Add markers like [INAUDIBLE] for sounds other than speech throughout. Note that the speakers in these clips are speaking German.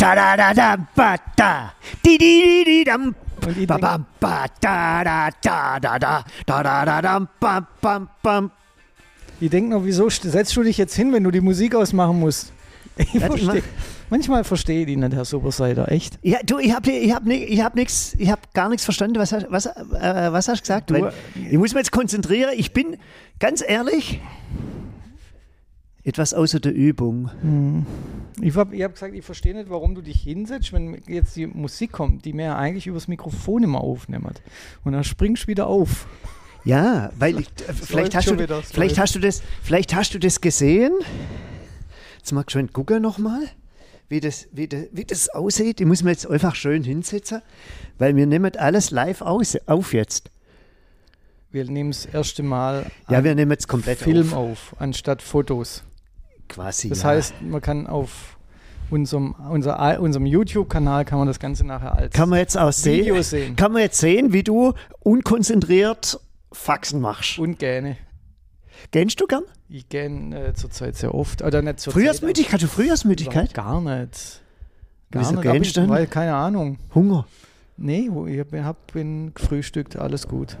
Da da da da ba da. Di di di di dam. Ba bam ba da da da da da da da da dam bam bam bam. Die denken noch, wieso st- setzt du dich jetzt hin, wenn du die Musik ausmachen musst? [LAUGHS] Ich Ja, die versteh, manchmal verstehe ich die nicht, Herr Superseiter, echt. Ja, du, ich hab, ich hab, ich hab nix, ich hab gar nichts verstanden. Was, hast- was, äh, was hast du gesagt? Du- Weil ich muss mich jetzt konzentrieren. Ich bin ganz ehrlich etwas außer der Übung. Ich habe hab gesagt, ich verstehe nicht, warum du dich hinsetzt, wenn jetzt die Musik kommt, die mir ja eigentlich übers Mikrofon immer aufnimmt. Und dann springst du wieder auf. Ja, weil ich, äh, vielleicht, hast du, schon vielleicht, hast du das, vielleicht hast du das gesehen. Jetzt mal schön gucken nochmal, wie das, wie, das, wie das aussieht. Ich muss mir jetzt einfach schön hinsetzen, weil wir nehmen alles live aus, auf jetzt. Wir nehmen das erste Mal Ja, wir nehmen jetzt komplett Film auf. auf, anstatt Fotos. Quasi. Das ja. heißt, man kann auf unserem, unser, unserem YouTube-Kanal kann man das Ganze nachher als kann man jetzt auch sehen, Video sehen. kann man jetzt sehen, wie du unkonzentriert Faxen machst. Und gerne. Kennst du gern? Ich gähne äh, zurzeit sehr oft. Oder nicht zur Frühjahrsmüdigkeit, hast du Frühjahrsmüdigkeit? Gar nicht. Gar Wieso nicht. gähnst ich, denn? weil, keine Ahnung. Hunger. Nee, ich hab, bin gefrühstückt, alles gut.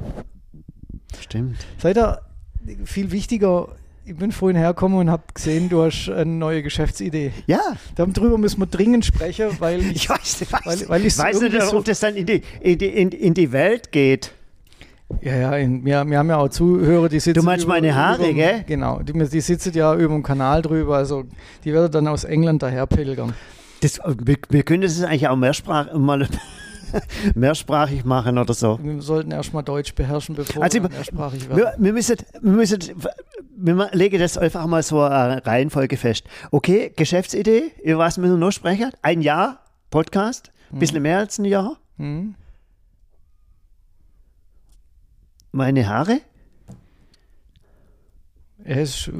Stimmt. Seid ihr viel wichtiger, ich bin vorhin hergekommen und habe gesehen, du hast eine neue Geschäftsidee. Ja, Darüber müssen wir dringend sprechen, weil [LAUGHS] ich, ich weiß, ich weiß, Weil- weil ich's weiß nicht, so- ob das dann in die, in die, in, die Welt geht. ja, ja, in, wir, wir haben ja auch Zuhörer, die sitzen. Du meinst meine Haare, über, gell? Genau, die, die sitzen ja über dem Kanal drüber, also die werden dann aus England daher pilgern. Das, wir, wir können das eigentlich auch mehrsprach, mal [LAUGHS] mehrsprachig machen oder so. Wir sollten erstmal Deutsch beherrschen, bevor Also, wir mehrsprachig werden. Wir, wir, müssen, wir müssen, wir legen das einfach mal so eine Reihenfolge fest. Okay, Geschäftsidee, über was müssen wir noch sprechen? Ein Jahr Podcast, ein bisschen mehr als ein Jahr. Hm? Meine Haare, Es ist äh,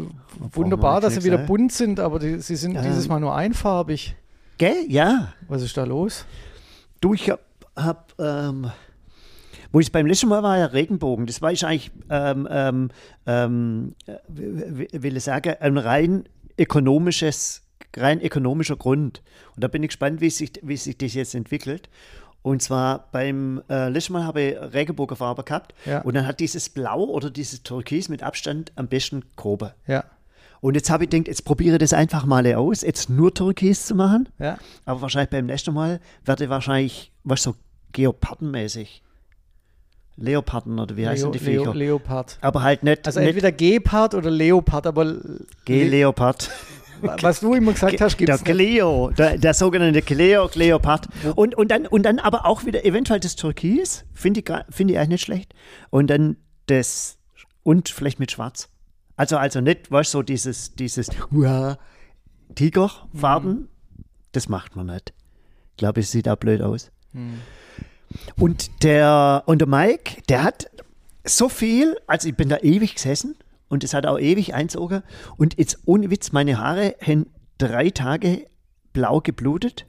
wunderbar, dass sie wieder bunt sind, aber die, sie sind Ja. dieses Mal nur einfarbig. gell? Ja. Was ist da los? Du, ich hab, hab ähm, wo ich beim letzten Mal war, ja Regenbogen. Das war ich eigentlich, ähm, ähm, ähm, äh, will ich sagen, ein rein ökonomisches, rein ökonomischer Grund. Und da bin ich gespannt, wie sich, wie sich das jetzt entwickelt. Und zwar beim äh, letzten Mal habe ich Regenbogenfarbe gehabt Ja. und dann hat dieses Blau oder dieses Türkis mit Abstand am besten Grobe. Ja, Und jetzt habe ich gedacht, jetzt probiere ich das einfach mal aus, jetzt nur Türkis zu machen. ja. Aber wahrscheinlich beim nächsten Mal werde ich wahrscheinlich, was so geopardenmäßig. Leoparden oder wie heißen Leo, die Leo, Viecher? Leopard. aber halt nicht, Also nicht entweder Gepard oder Leopard, aber Le- G-Leopard. was du immer gesagt hast, gibt Der es nicht. Cleo, der, der sogenannte Cleo, Leopard. Und, und, dann, und dann aber auch wieder eventuell das Türkis, finde ich, finde ich eigentlich nicht schlecht. Und dann das, und vielleicht mit Schwarz. Also, also nicht, weißt du, so dieses, dieses Tigerfarben, Mhm. das macht man nicht. Ich glaube, es sieht auch blöd aus. Hm. Und der, und der Mike, der hat so viel, also ich bin da ewig gesessen und es hat auch ewig einzogen. Und jetzt ohne Witz, meine Haare haben drei Tage blau geblutet.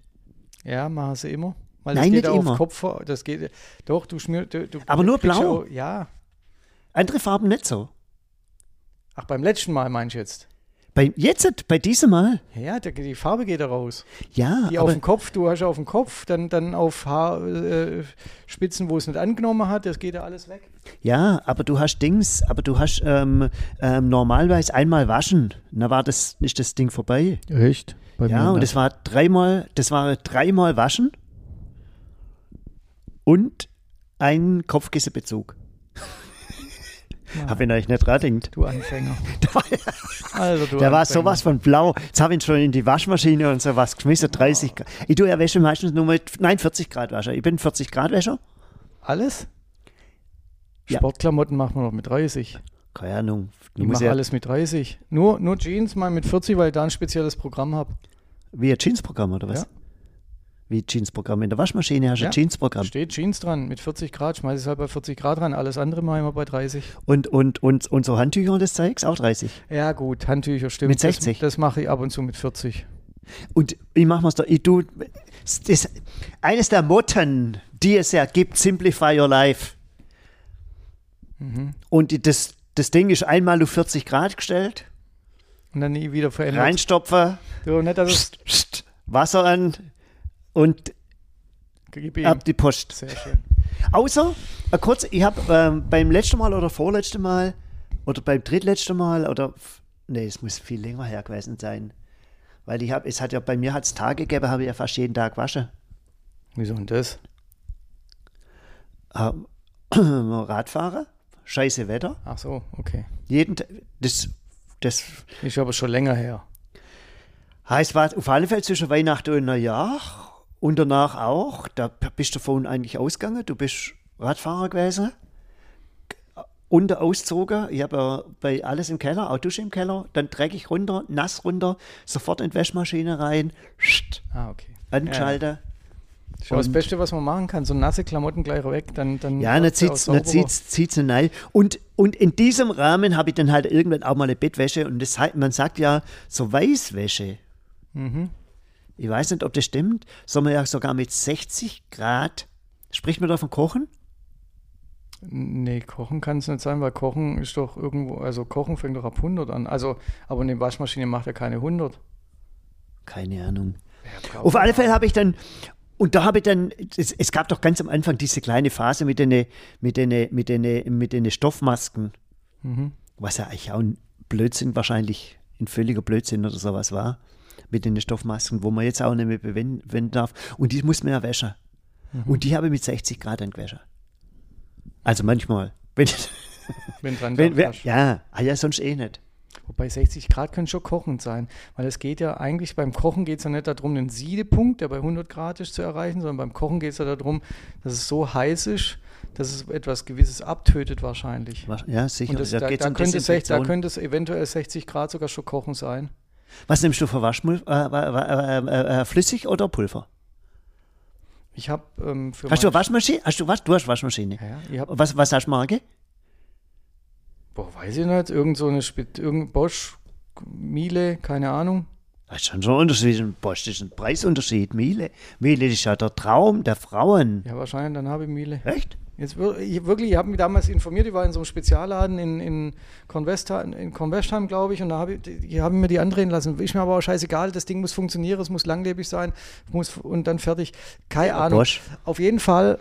Ja, machen sie immer. Weil Nein, nicht immer. Kopf, das geht, doch, du schmierst, du, du Aber nur blau? Ja, ja. Andere Farben nicht so. Ach, beim letzten Mal meinst du jetzt? Bei, jetzt, bei diesem Mal, Ja, der, die Farbe geht da raus. ja, Die auf dem Kopf, du hast auf dem Kopf, dann, dann auf Haarspitzen, äh, Spitzen, wo es nicht angenommen hat, das geht ja alles weg. ja, aber du hast Dings, aber du hast ähm, ähm, normalerweise einmal waschen. Da war das nicht das Ding vorbei. Echt? Bei Ja, und das war dreimal, das war dreimal waschen und ein Hab ihn euch nicht gedacht. Du Anfänger. [LAUGHS] also, du Der war sowas von blau. Jetzt habe ich ihn schon in die Waschmaschine und sowas geschmissen. 30 Grad. Ich tue ja Wäsche meistens nur mit, nein, 40 Grad Wäscher. Ich bin 40 Grad Wäscher. Alles? Ja. Sportklamotten machen wir noch mit 30. Keine Ahnung. Du Ich mache ja, alles mit 30. Nur, nur Jeans mal mit 40, weil ich da ein spezielles Programm habe. wie ein Jeansprogramm oder was? Ja. Wie Jeansprogramm. In der Waschmaschine hast du Ja. ein Jeansprogramm. Steht Jeans dran, mit 40 Grad, schmeiße ich es halt bei 40 Grad dran, alles andere mache ich immer bei 30. Und, und, und, und so Handtücher und das Zeugs auch 30. Ja gut, Handtücher stimmt. Mit 60? Das, das mache ich ab und zu mit 40. Und ich mache es doch. Ich tu, das, eines der Motten, die es ja gibt, Simplify Your Life. Mhm. Und das, das Ding ist einmal auf 40 Grad gestellt, Und dann nie wieder verändert. reinstopfen, So, nicht, dass es, Wasser an, und ab die Post. Sehr schön. Außer, äh, kurz, ich habe ähm, beim letzten Mal oder vorletzten Mal oder beim drittletzten Mal oder, nee, es muss viel länger her gewesen sein. Weil ich habe, es hat ja, bei mir hat es Tage gegeben, habe ich ja fast jeden Tag waschen. Wieso denn das? Ähm, [CLEARS THROAT] Radfahrer, scheiße Wetter, Ach so, okay. jeden Tag, das, das Ist aber schon länger her. heißt, war auf alle Fälle zwischen Weihnachten und Neujahr und danach auch, da bist du davon eigentlich ausgegangen, du bist Radfahrer gewesen, unter ausgezogen, ich habe ja bei alles im Keller, auch Dusche im Keller, dann dreckig runter, nass runter, sofort in die Waschmaschine rein, scht, Ah, okay. anschalten. Auch das Und- Beste, was man machen kann. So nasse Klamotten gleich weg, dann. dann Ja, dann zieht's, zieht's rein. Und, und in diesem Rahmen habe ich dann halt irgendwann auch mal eine Bettwäsche und das, man sagt ja so Weißwäsche. Mhm. Ich weiß nicht, ob das stimmt, soll man ja sogar mit 60 Grad, spricht man da von Kochen? Nee, kochen kann es nicht sein, weil Kochen ist doch irgendwo, also Kochen fängt doch ab 100 an. Also, aber eine Waschmaschine macht ja keine 100. Keine Ahnung. Ja, Auf alle Fälle habe ich dann, und da habe ich dann, es, es gab doch ganz am Anfang diese kleine Phase mit den, mit den, mit den, mit den Stoffmasken, Mhm. was ja eigentlich auch ein Blödsinn wahrscheinlich, ein völliger Blödsinn oder sowas war, mit den Stoffmasken, wo man jetzt auch nicht mehr bewenden darf. Und die muss man ja waschen. Und die habe ich mit 60 Grad dann gewaschen. Also manchmal. Wenn, [LAUGHS] Wenn dran wenn, wenn, ja, ah ja, sonst eh nicht. Wobei 60 Grad können schon kochend sein, weil es geht ja eigentlich beim Kochen geht es ja nicht darum, den Siedepunkt, der bei 100 Grad ist, zu erreichen, sondern beim Kochen geht es ja darum, dass es so heiß ist, dass es etwas Gewisses abtötet wahrscheinlich. Ja, sicher. Und das, Da da, um könnte es, sech- da Desinfektion. könnte es eventuell 60 Grad sogar schon Kochen sein. Was nimmst du für Waschmüll? Äh, äh, äh, äh, äh, flüssig oder Pulver? Ich habe ähm, für Hast du Waschmaschine? Hast du was? Du hast Waschmaschine. Ja, ja, Was, was hast du Marke? boah, weiß ich nicht, irgend so eine Spit, irgend Bosch, Miele, keine Ahnung. Das ist schon so ein Unterschied. Das ist ein Preisunterschied. Miele. Miele ist ja der Traum der Frauen. Ja, wahrscheinlich, dann habe ich Miele. Echt? Jetzt ich, wirklich, ich habe mich damals informiert, ich war in so einem Spezialladen in, in Convestheim, in Convestheim glaube ich, und da habe ich, die haben mir die andrehen lassen. Ist mir aber auch scheißegal, das Ding muss funktionieren, es muss langlebig sein, muss und dann fertig. Keine Ahnung. Bosch. Auf jeden Fall,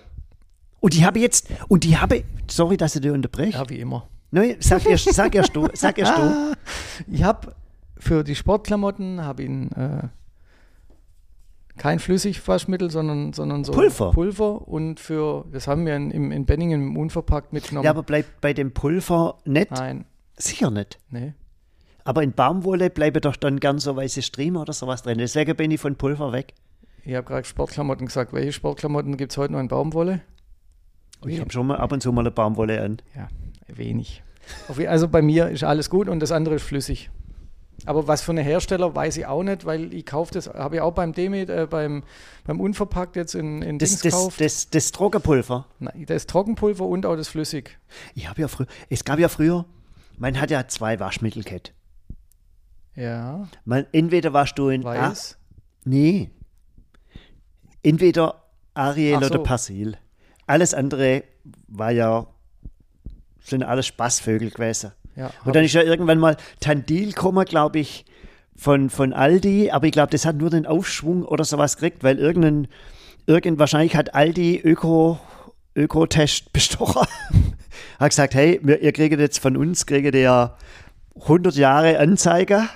Und die habe jetzt, und die habe, sorry, dass ich dir unterbreche. ja, wie immer. Nein, sag erst, sag erst du, sag erst du. [LAUGHS] Ich habe für die Sportklamotten habe ich ein, äh, kein Flüssigwaschmittel, sondern, sondern so Pulver. Pulver und für, das haben wir in, in Benningen im unverpackt mitgenommen. Ja, aber bleibt bei dem Pulver nicht, Nein, sicher nicht. nee. Aber in Baumwolle bleiben doch dann gern so weiße Striemen oder sowas drin. Deswegen bin ich von Pulver weg. Ich habe gerade Sportklamotten gesagt. Welche Sportklamotten gibt es heute noch in Baumwolle? Ich habe schon mal ab und zu mal eine Baumwolle an. Ja, wenig. Also bei mir ist alles gut und das andere ist flüssig. Aber was für eine Hersteller, weiß ich auch nicht, weil ich kaufe das, habe ich auch beim Demet, äh, beim, beim Unverpackt jetzt in, in Das, Dings das, gekauft. das, das Trockenpulver. Nein, das Trockenpulver und auch das Flüssig. Ich habe ja früher, es gab ja früher, man hat ja zwei Waschmittel gehabt. Ja, Man, entweder warst du in A, weiß. nee, entweder Ariel so. oder Persil. Alles andere war ja, sind alles Spaßvögel gewesen. Ja, Und dann ist ja irgendwann mal Tandil gekommen, glaube ich, von, von Aldi, aber ich glaube, das hat nur den Aufschwung oder sowas gekriegt, weil irgendein, irgend, wahrscheinlich hat Aldi Öko, Ökotest [LAUGHS] bestochen. hat gesagt, hey, wir, ihr kriegt jetzt von uns, kriegt ihr ja 100 Jahre Anzeige.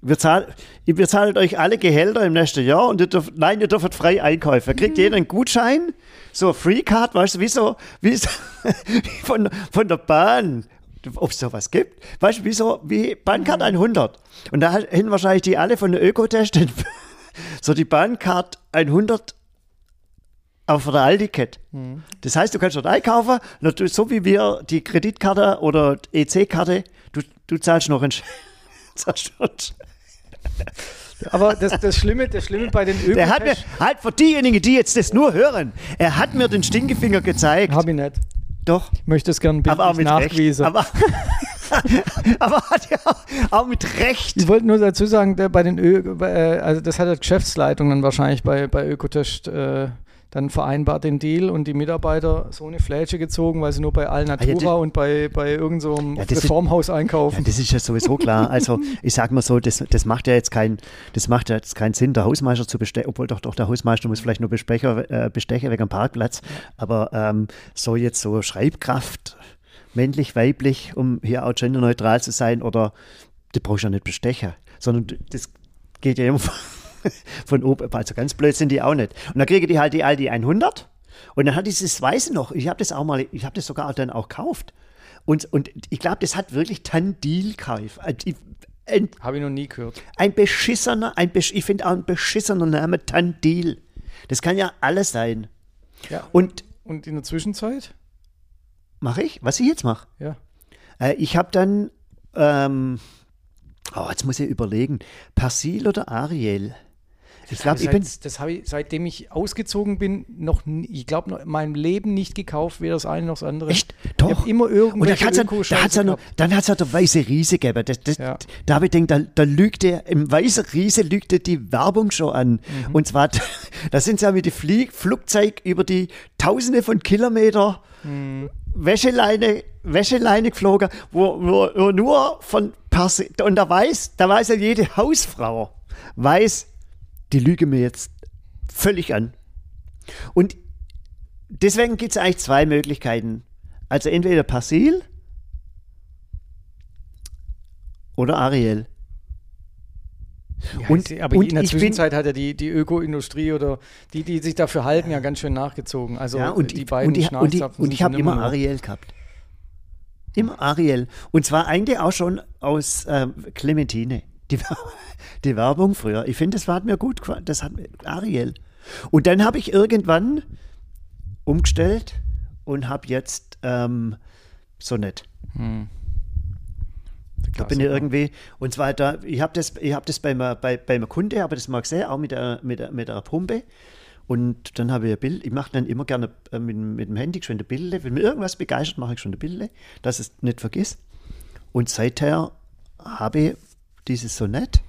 Wir, zahl, wir zahlen euch alle Gehälter im nächsten Jahr und ihr dürft, nein, ihr dürft frei einkaufen. Kriegt jeder einen Gutschein, so Free Card, weißt du, [LAUGHS] wie so, wie so von, von der Bahn, ob es sowas gibt. Weißt du, wie so, wie Bahncard 100. Und da hätten wahrscheinlich die alle von der Ökotest [LAUGHS] so die Bahncard 100 aber von der Aldi-Kette. Das heißt, du kannst dort einkaufen, du- so wie wir die Kreditkarte oder EC-Karte, du, du zahlst noch einen [LAUGHS] zahlst. [LAUGHS] Aber das, das, Schlimme, das Schlimme bei den Der hat mir, Ökotest halt für diejenigen, die jetzt das nur hören, er hat mir den Stinkefinger gezeigt. habe ich nicht. Doch, Ich möchte es mit Recht. nachgewiesen. Aber, [LAUGHS] aber hat ja auch, mit Recht. Ich wollte nur dazu sagen, der bei den Ö, äh, also das hat die Geschäftsleitung dann wahrscheinlich bei, bei Ökotest, äh, dann vereinbart den Deal und die Mitarbeiter so eine Fläche gezogen, weil sie nur bei Alnatura Ah, ja, und bei, bei irgendeinem so Ja, das ist- Reformhaus Ja, einkaufen. das ist ja sowieso klar. Also ich sag mal so, das, das macht ja jetzt kein, das macht ja jetzt keinen Sinn, der Hausmeister zu bestechen, obwohl doch, doch der Hausmeister muss vielleicht nur bestechen, äh, bestechen wegen dem Parkplatz. Aber ähm, so jetzt so Schreibkraft, männlich, weiblich, um hier auch genderneutral zu sein, oder die brauchst du ja nicht bestechen, sondern du- das geht ja immer [LAUGHS] [LAUGHS] von, oben, also ganz blöd sind die auch nicht. Und dann kriege die halt die Aldi 100 und dann hat dieses Weiße noch, ich habe das auch mal, ich habe das sogar dann auch gekauft. Und, und ich glaube, das hat wirklich Tandil gekauft. Ich- Ein, Habe ich noch nie gehört. ein beschissener, ein, besch- ich finde auch ein beschissener Name, Tandil. Das kann ja alles sein. Ja. Und Und in der Zwischenzeit? mache ich, was ich jetzt mache? Ja. Äh, ich habe dann, ähm, oh, jetzt muss ich überlegen, Persil oder Ariel? Ich glaube, ich Seit- bin, das habe ich, seitdem ich ausgezogen bin, noch ich glaube, noch in meinem Leben nicht gekauft, weder das eine noch das andere. Echt? Ich Doch. habe immer Und dann irgendwelche hat's ja, da Öko-Scheiße hat's ja noch, dann hat es ja der weiße Riese gegeben. Das, das, Ja. Da habe ich gedacht, da, da lügt der, im weißen Riese lügt der die Werbung schon an. Mhm. Und zwar, [LAUGHS] da sind sie ja mit dem Flieg, Flugzeug über die Tausende von Kilometer Mhm. Wäscheleine, Wäscheleine geflogen, wo, wo, wo nur von Persil, und da weiß, da weiß ja jede Hausfrau, weiß, die lüge mir jetzt völlig an. Und deswegen gibt es eigentlich zwei Möglichkeiten. Also entweder Persil oder Ariel. Ja, Und- ich- aber und in der ich bin- Zwischenzeit hat ja die, die Öko-Industrie oder die, die sich dafür halten, ja ganz schön nachgezogen. Also ja, und, die ich- beiden und ich, und ich, und ich habe immer noch- Ariel gehabt. Immer Ariel. Und zwar eigentlich auch schon aus ähm, Clementine. Die, [LAUGHS] die Werbung früher. Ich finde, das hat mir gut gefallen. Das hat mir, Ariel. Und dann habe ich irgendwann umgestellt und habe jetzt ähm, Sonett. Hm. Da bin ich irgendwie, und zwar da, ich habe das, ich hab das bei, bei, bei einem Kunde, aber das mag gesehen, auch mit der, mit, der, mit der Pumpe. Und dann habe ich ein Bild, ich mache dann immer gerne äh, mit, dem- mit dem Handy schon die Bilder. Wenn mir irgendwas begeistert, mache ich schon die Bilder, dass ich es nicht vergiss. Und seither habe ich dieses Sonett.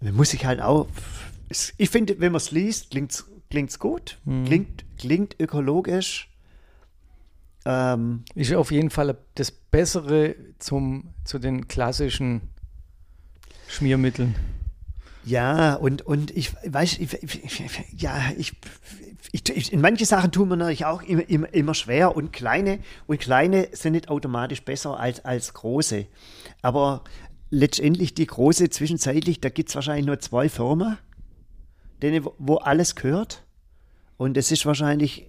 Da muss ich halt auch, ich finde, wenn man es liest, klingt es gut, klingt, klingt ökologisch. Ähm, Ist auf jeden Fall das Bessere zum, zu den klassischen Schmiermitteln. Ja, und, und ich weiß, ich, ich, ich- ja, ich, ich, ich, in manche Sachen tun wir natürlich auch immer, immer, immer schwer und kleine, und kleine sind nicht automatisch besser als, als große. Aber letztendlich die große zwischenzeitlich, da gibt es wahrscheinlich nur zwei Firmen, denen, wo- alles gehört. Und es ist wahrscheinlich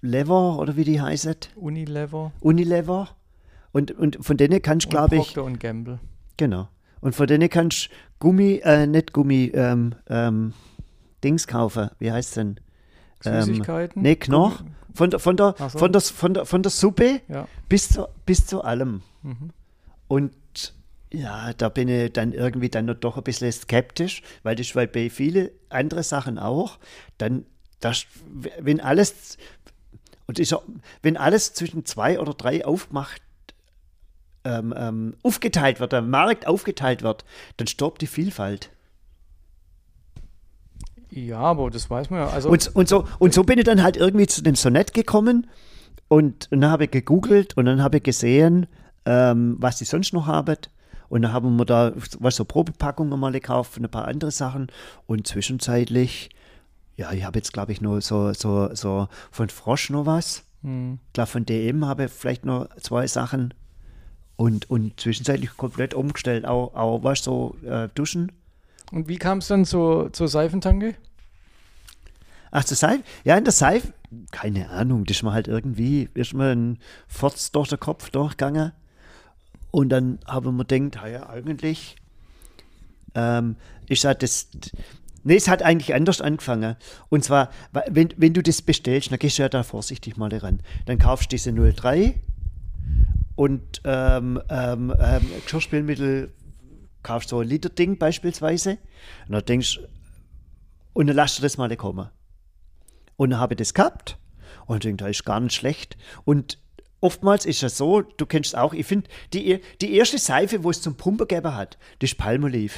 Lever oder wie die heißt, Unilever Unilever. Und, und von denen kannst du, glaube ich, Procter und Gamble. Genau. Und von denen kannst du Gummi, äh, nicht Gummi, ähm, ähm, Dings kaufen. Wie heißt denn? Süßigkeiten? Ähm, nee. Gummi- Von der, von, der, so. von, der, von, der, von der Suppe Ja. bis zu, bis zu allem. Mhm. Und ja, da bin ich dann irgendwie dann noch doch ein bisschen skeptisch, weil das weil bei vielen andere Sachen auch, dann, das, wenn alles, und ich wenn alles zwischen zwei oder drei aufgemacht, ähm, ähm, aufgeteilt wird, der Markt aufgeteilt wird, dann stirbt die Vielfalt. Ja, aber das weiß man ja. Also, Und, und, so, und so bin ich dann halt irgendwie zu dem Sonett gekommen und, und dann habe ich gegoogelt und dann habe ich gesehen, ähm, was die sonst noch haben. Und dann haben wir da was so Probepackungen mal gekauft und ein paar andere Sachen. Und zwischenzeitlich, ja, ich habe jetzt glaube ich nur so, so, so von Frosch noch was. hm. Ich glaube von DM habe ich vielleicht noch zwei Sachen. Und, und zwischenzeitlich komplett umgestellt. Auch, auch was so äh, Duschen. Und wie kam es dann zur, zur Seifentanke? Ach, zur Seife? Ja, in der Seife, keine Ahnung, das ist mir halt irgendwie, ist mir ein Furz durch den Kopf durchgegangen. Und dann haben wir gedacht, ja, eigentlich, ähm, ist halt das, nee, es hat eigentlich anders angefangen. Und zwar, wa- wenn, wenn du das bestellst, dann gehst du ja da vorsichtig mal ran. Dann kaufst du diese 03 und ähm, ähm, ähm, Geschirrspülmittel kaufst so ein Liter Ding beispielsweise. Und dann denkst und dann lass du das mal kommen. Und dann habe ich das gehabt und denke, das ist gar nicht schlecht. Und oftmals ist es so, du kennst es auch, ich finde, die, die erste Seife, wo es zum Pumpen gegeben hat, das ist Palmolive.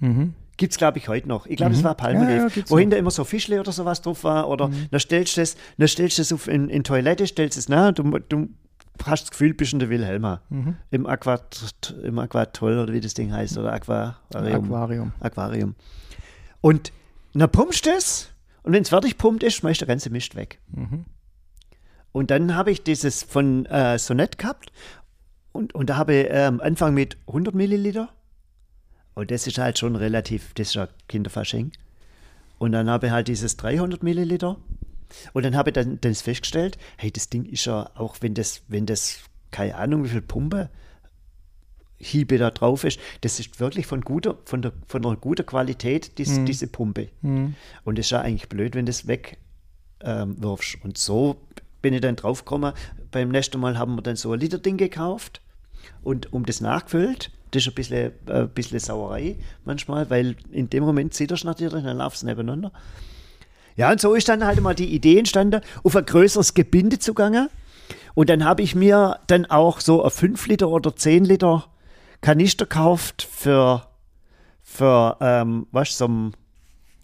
Mhm. Gibt es, glaube ich, heute noch. Ich glaube, Mhm. war Palmolive. Ja, ja, gibt's wo noch. hinter immer so Fischle oder sowas drauf war. Oder dann stellst du das, dann stellst du das auf in, in Toilette, stellst es nach, du, du hast das Gefühl, bist in der Wilhelma. Mhm. Im Aquat, im Aquatoll oder wie das Ding heißt. Oder Aquarium. Aquarium. Aquarium. Und dann pumpst du es und wenn es fertig pumpt ist, schmeißt der ganze Mist weg. Mhm. Und dann habe ich dieses von äh, Sonett gehabt und, und da habe ich äh, am Anfang mit 100 Milliliter und das ist halt schon relativ, das ist ja Kinderfasching. Und dann habe ich halt dieses 300 Milliliter und dann habe ich dann das festgestellt, hey, das Ding ist ja, auch wenn das, wenn das, keine Ahnung, wie viel Pumpe Hiebe da drauf ist, das ist wirklich von guter, von der, von einer guten Qualität, dies, diese Pumpe. Mhm. Und es ist ja eigentlich blöd, wenn du das weg ähm. Und so bin ich dann drauf gekommen. Beim nächsten Mal haben wir dann so ein Literding gekauft und um das nachgefüllt. Das ist ein bisschen, äh, bisschen Sauerei manchmal, weil in dem Moment zieht er natürlich, dann laufst du nebeneinander. Ja, und so ist dann halt mal die Idee entstanden, auf ein größeres Gebinde zu gehen. Und dann habe ich mir dann auch so ein 5 Liter oder 10 Liter Kanister gekauft für, für ähm, was, zum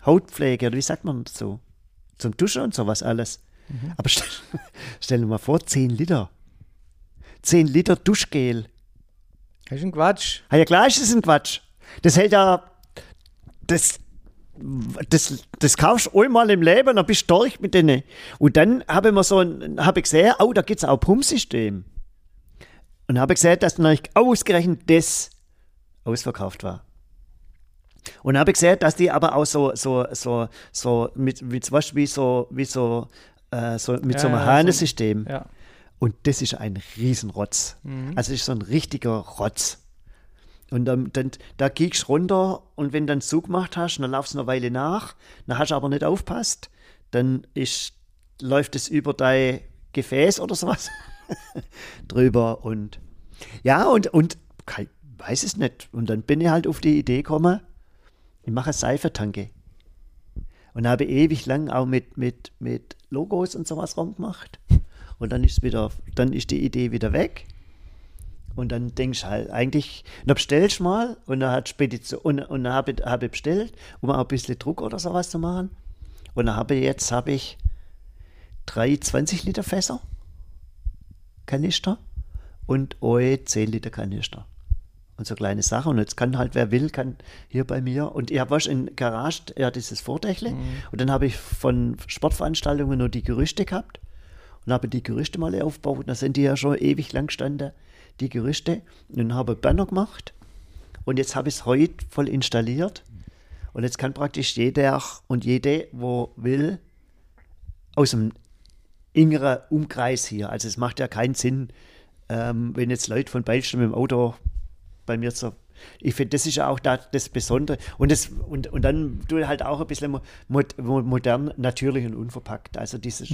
Hautpflege oder wie sagt man dazu? Zum Duschen und sowas alles. Aber stell, [LAUGHS] stell dir mal vor, 10 Liter. 10 Liter Duschgel. Das ist ein Quatsch. Ah ja, klar ist das ein Quatsch. Das hält ja. Das, das, das kaufst du einmal im Leben, dann bist du durch mit denen. Und dann habe ich mir so ein, habe ich gesehen, oh, da gibt es auch ein Pumpsystem. Und habe gesehen, dass dann eigentlich ausgerechnet das ausverkauft war. Und habe gesehen, dass die aber auch so, so, so, so mit, mit zum Beispiel wie so, wie so, äh, so mit Ja, so einem ja, so- Hahnesystem. Ja. Und das ist ein Riesenrotz. Also das ist so ein richtiger Rotz. Und dann, dann da gehst du runter und wenn du dann Zug gemacht hast, dann laufst du eine Weile nach, dann hast du aber nicht aufpasst, dann ist, läuft es über dein Gefäß oder sowas [LAUGHS] drüber und ja, und, und weiß es nicht. Und dann bin ich halt auf die Idee gekommen, ich mache eine Seifentanke. Und habe ewig lang auch mit, mit, mit Logos und sowas rumgemacht. Und dann ist wieder, dann ist die Idee wieder weg. Und dann denkst du halt, eigentlich, dann bestellst du mal und dann hat Spedition, und, und dann habe habe bestellt, um auch ein bisschen Druck oder sowas zu machen. Und dann habe jetzt habe ich drei 20 Liter Fässer, Kanister und eu 10 Liter Kanister. Und so kleine Sachen. Und jetzt kann halt, wer will, kann hier bei mir. Und ich habe was in Garage, ja, dieses Vordächle. Und dann habe ich von Sportveranstaltungen nur die Gerüste gehabt. Und habe die Gerüste mal aufgebaut. Und da sind die ja schon ewig lang gestanden, die Gerüste. Und dann habe ich Banner gemacht. Und jetzt habe ich es heute voll installiert. Und jetzt kann praktisch jeder und jede, wo will, aus dem engeren Umkreis hier. Also es macht ja keinen Sinn, ähm, wenn jetzt Leute von Beilstein mit dem Auto bei mir so. Ich finde, das ist ja auch da, das Besondere. Und, das, und, und dann du halt auch ein bisschen mo, mo, modern, natürlich und unverpackt. Also dieses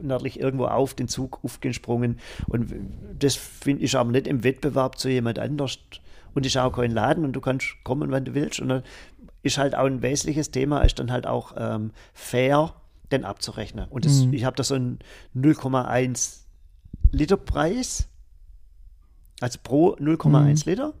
nördlich irgendwo auf den Zug aufgesprungen. Und das finde ich aber nicht im Wettbewerb zu jemand anders. Und ist auch kein Laden und du kannst kommen, wann du willst. Und dann ist halt auch ein wesentliches Thema, ist dann halt auch ähm, fair, den abzurechnen. Und das, ich habe da so einen 0,1 Liter Preis. Also pro 0,1 Liter.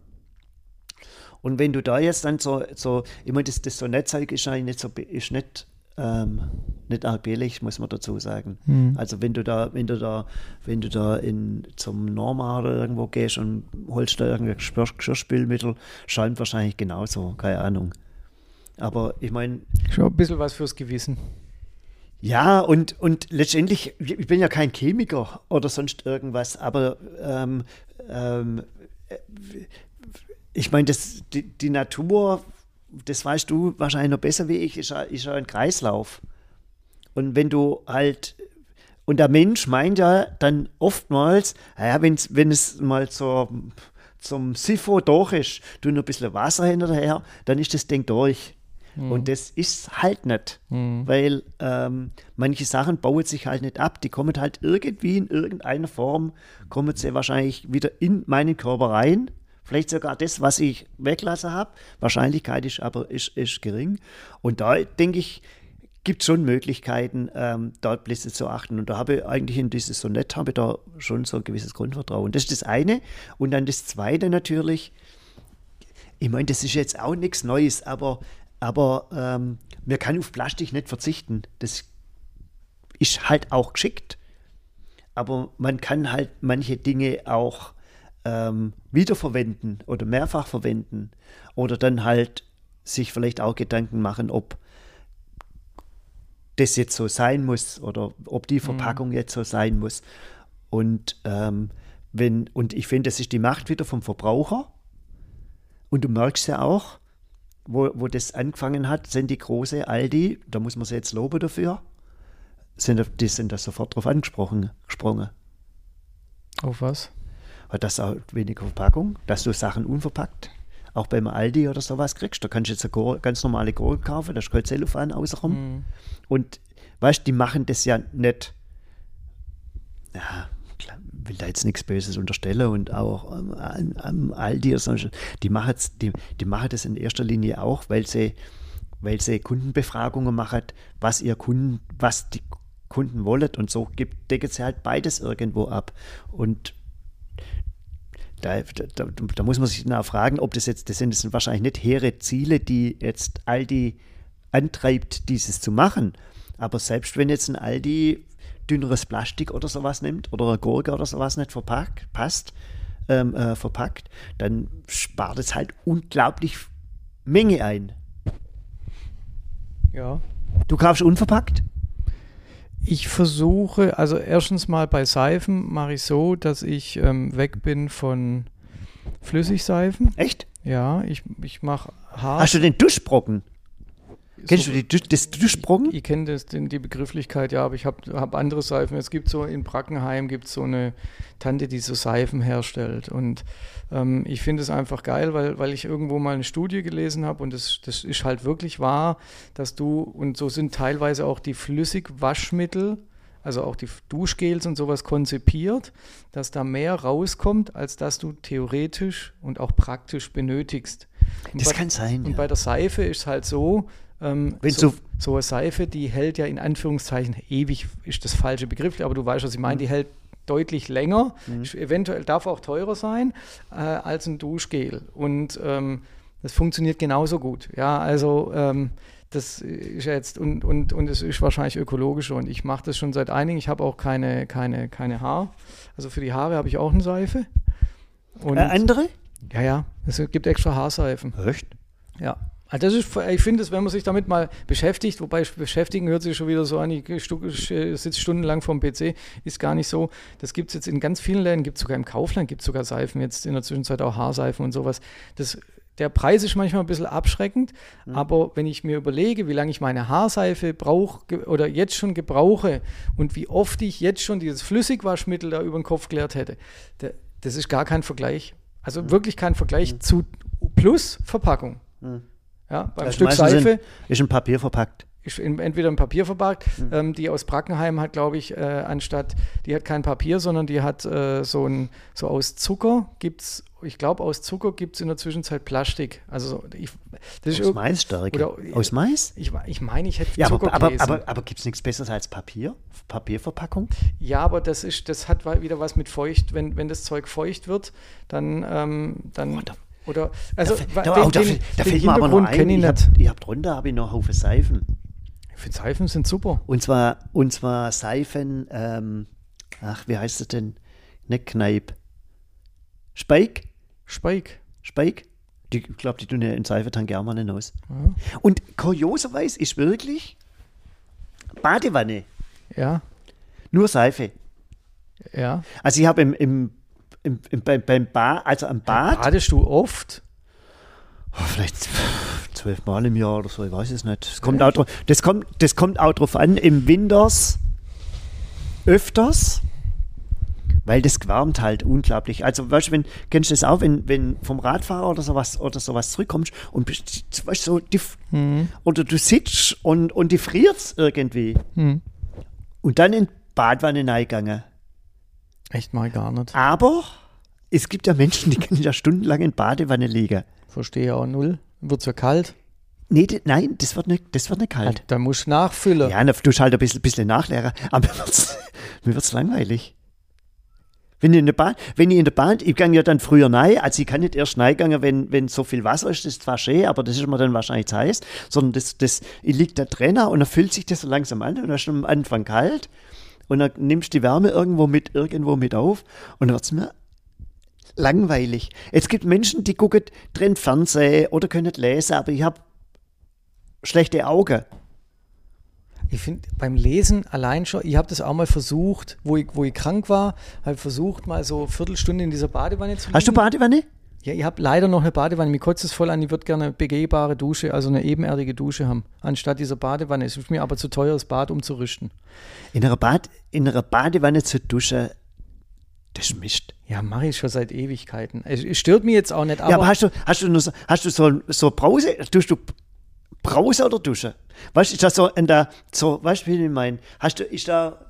Und wenn du da jetzt dann so, so ich meine, das, das so Netzzeug ist eigentlich nicht so, ist nicht, ähm, nicht arg billig, muss man dazu sagen. Also wenn du da, wenn du da, wenn du da in, zum Norma oder irgendwo gehst und holst da irgendein Geschirr- Geschirrspülmittel, schäumt wahrscheinlich genauso, keine Ahnung. Aber ich meine, Schon ein bisschen was fürs Gewissen. ja, und, und letztendlich, ich bin ja kein Chemiker oder sonst irgendwas, aber ähm, ähm, äh, ich meine, das, die, die Natur, das weißt du wahrscheinlich noch besser wie ich, ist ja, ist ja ein Kreislauf. Und wenn du halt, und der Mensch meint ja dann oftmals, ja, wenn's, wenn es mal zur, zum Sifo durch ist, du noch ein bisschen Wasser hinterher, dann ist das Ding durch. Und das ist halt nicht, weil ähm, manche Sachen bauen sich halt nicht ab. Die kommen halt irgendwie in irgendeiner Form, kommen sie wahrscheinlich wieder in meinen Körper rein. Vielleicht sogar das, was ich weglassen habe. Wahrscheinlichkeit ist aber ist, ist gering. Und da denke ich, gibt es schon Möglichkeiten, ähm, dort Blitze zu achten. Und da habe ich eigentlich in dieses Sonett habe ich da schon so ein gewisses Grundvertrauen. Das ist das eine. Und dann das zweite natürlich, ich meine, das ist jetzt auch nichts Neues, aber aber ähm, man kann auf Plastik nicht verzichten. Das ist halt auch geschickt. Aber man kann halt manche Dinge auch ähm, wiederverwenden oder mehrfach verwenden. Oder dann halt sich vielleicht auch Gedanken machen, ob das jetzt so sein muss oder ob die Verpackung mhm. jetzt so sein muss. Und ähm, wenn, und ich finde, das ist die Macht wieder vom Verbraucher. Und du merkst ja auch, wo, wo das angefangen hat, sind die große Aldi, da muss man sie jetzt loben dafür, sind, die sind da sofort drauf angesprochen, gesprungen. Auf was? Das auch weniger Verpackung, dass du Sachen unverpackt auch beim Aldi oder sowas kriegst. Da kannst du jetzt eine ganz normale Gurke kaufen, da ist kein Zellophan außenrum. Mhm. Und weißt du, die machen das ja nicht, ja, will da jetzt nichts Böses unterstellen und auch am, am Aldi oder sonst, die machen, die, die machen das in erster Linie auch, weil sie, weil sie Kundenbefragungen machen, was ihr Kunden, was die Kunden wollen und so gibt, decken sie halt beides irgendwo ab. Und da, da, da, muss man sich nach fragen, ob das jetzt, das sind, das sind wahrscheinlich nicht hehre Ziele, die jetzt Aldi antreibt, dieses zu machen. Aber selbst wenn jetzt ein Aldi dünneres Plastik oder sowas nimmt oder eine Gurke oder sowas nicht verpackt, passt, ähm, äh, verpackt, dann spart es halt unglaublich Menge ein. Ja. Du kaufst unverpackt? Ich versuche, also erstens mal bei Seifen mache ich so, dass ich ähm, weg bin von Flüssigseifen. Echt? Ja, ich, ich mache Haar. Hast du den Duschbrocken? Kennst so, du die, das Duschbrocken? Ich kenne die Begrifflichkeit, ja, aber ich habe hab andere Seifen. Es gibt so in Brackenheim gibt so eine Tante, die so Seifen herstellt. Und ähm, ich finde es einfach geil, weil, weil ich irgendwo mal eine Studie gelesen habe und das, das ist halt wirklich wahr, dass du, und so sind teilweise auch die Flüssigwaschmittel, also auch die Duschgels und sowas konzipiert, dass da mehr rauskommt, als dass du theoretisch und auch praktisch benötigst. Und das bei, kann sein. Und ja. bei der Seife ist es halt so, ähm, Wenn so, so eine Seife, die hält ja in Anführungszeichen ewig, ist das falsche Begriff, aber du weißt, was ich meine, die mhm. hält deutlich länger, mhm. eventuell darf auch teurer sein äh, als ein Duschgel. Und ähm, das funktioniert genauso gut. Ja, also ähm, das ist jetzt und, und, und es ist wahrscheinlich ökologischer und ich mache das schon seit einigen. Ich habe auch keine, keine, keine Haar. Also für die Haare habe ich auch eine Seife. Und, äh, andere? Ja, ja. Es gibt extra Haarseifen. Echt? Ja. Also das ist, ich finde es, wenn man sich damit mal beschäftigt, wobei beschäftigen hört sich schon wieder so an, ich sitze stundenlang vorm PC, ist gar nicht so. Das gibt es jetzt in ganz vielen Läden, gibt es sogar im Kaufland, gibt es sogar Seifen, jetzt in der Zwischenzeit auch Haarseifen und sowas. Das, der Preis ist manchmal ein bisschen abschreckend, mhm. aber wenn ich mir überlege, wie lange ich meine Haarseife brauche oder jetzt schon gebrauche und wie oft ich jetzt schon dieses Flüssigwaschmittel da über den Kopf klärt hätte, das ist gar kein Vergleich. Also mhm. wirklich kein Vergleich mhm. zu Plus Verpackung. Ja, beim also Stück Seife. ist in Papier verpackt. In, entweder in Papier verpackt. Mhm. Ähm, die aus Brackenheim hat, glaube ich, äh, anstatt, die hat kein Papier, sondern die hat äh, so ein, so aus Zucker gibt es, ich glaube, aus Zucker gibt es in der Zwischenzeit Plastik. Also ich, das aus ist Mais stark. Oder, aus Mais? Ich, ich meine, ich hätte ja, Zucker Aber, aber, aber, aber gibt es nichts Besseres als Papier? Papierverpackung? Ja, aber das ist, das hat wieder was mit feucht. Wenn, wenn das Zeug feucht wird, dann, ähm, dann oh, oder, also, da, da, den, da, den, da fällt mir aber noch ein, ich, ich habe hab drunter habe ich noch Haufen Seifen. Ich finde Seifen sind super. Und zwar, und zwar Seifen, ähm, ach, wie heißt das denn? Nicht Kneip. Speik? Speik. Speik? Die, ich glaube, die tun ja in Seifentank gerne mal aus. Ja. Und kurioserweise ist wirklich Badewanne. Ja. Nur Seife. Ja. Also ich habe im, im im, im, beim, beim Bad, also am Bad. Badest du oft? Oh, vielleicht zwölf Mal im Jahr oder so, ich weiß es nicht. Das kommt, auch, das kommt, das kommt auch drauf an, im Winters öfters, weil das gewärmt halt unglaublich. Also, weißt du, wenn, kennst du das auch, wenn, wenn vom Radfahrer oder sowas oder sowas zurückkommst und bist, weißt, so, die, mhm. oder du sitzt und, und die friert irgendwie. Mhm. Und dann in Badwanne reingegangen. Echt mal gar nicht. Aber es gibt ja Menschen, die [LAUGHS] können ja stundenlang in Badewanne liegen. Verstehe auch null. Wird es ja kalt? Nee, nein, das wird nicht, das wird nicht kalt. Da musst du nachfüllen. Ja, du halt ein bisschen, bisschen nachleeren. [LAUGHS] Aber mir wird es langweilig. Wenn ich in der Bahn, wenn ich in der Bahn, ich gehe ja dann früher rein, also ich kann nicht erst reingegangen, wenn, wenn so viel Wasser ist, das ist zwar schön, aber das ist mir dann wahrscheinlich zu heiß, sondern das, das, ich liege da drin und dann fühlt sich das so langsam an und dann ist am Anfang kalt und dann nimmst du die Wärme irgendwo mit, irgendwo mit auf und dann wird es mir langweilig. Es gibt Menschen, die gucken drin Fernsehen oder können nicht lesen, aber ich habe schlechte Augen. Ich finde beim Lesen allein schon, ich habe das auch mal versucht, wo ich, wo ich krank war, habe versucht, mal so eine Viertelstunde in dieser Badewanne zu liegen. Hast du Badewanne? Ja, ich habe leider noch eine Badewanne. Mir kotzt es voll an, ich würde gerne eine begehbare Dusche, also eine ebenerdige Dusche haben, anstatt dieser Badewanne. Es ist mir aber zu teuer, das Bad umzurüsten. In einer, Bad, in einer Badewanne zu duschen, das mischt. Ja, mache ich schon seit Ewigkeiten. Es, es stört mich jetzt auch nicht, aber, ja, aber hast du, hast du, nur so, hast du so, so Brause, tust du Brause oder Dusche? Weißt du, ist das so in der, so, weißt du, wie ich meine? Hast du, ist da,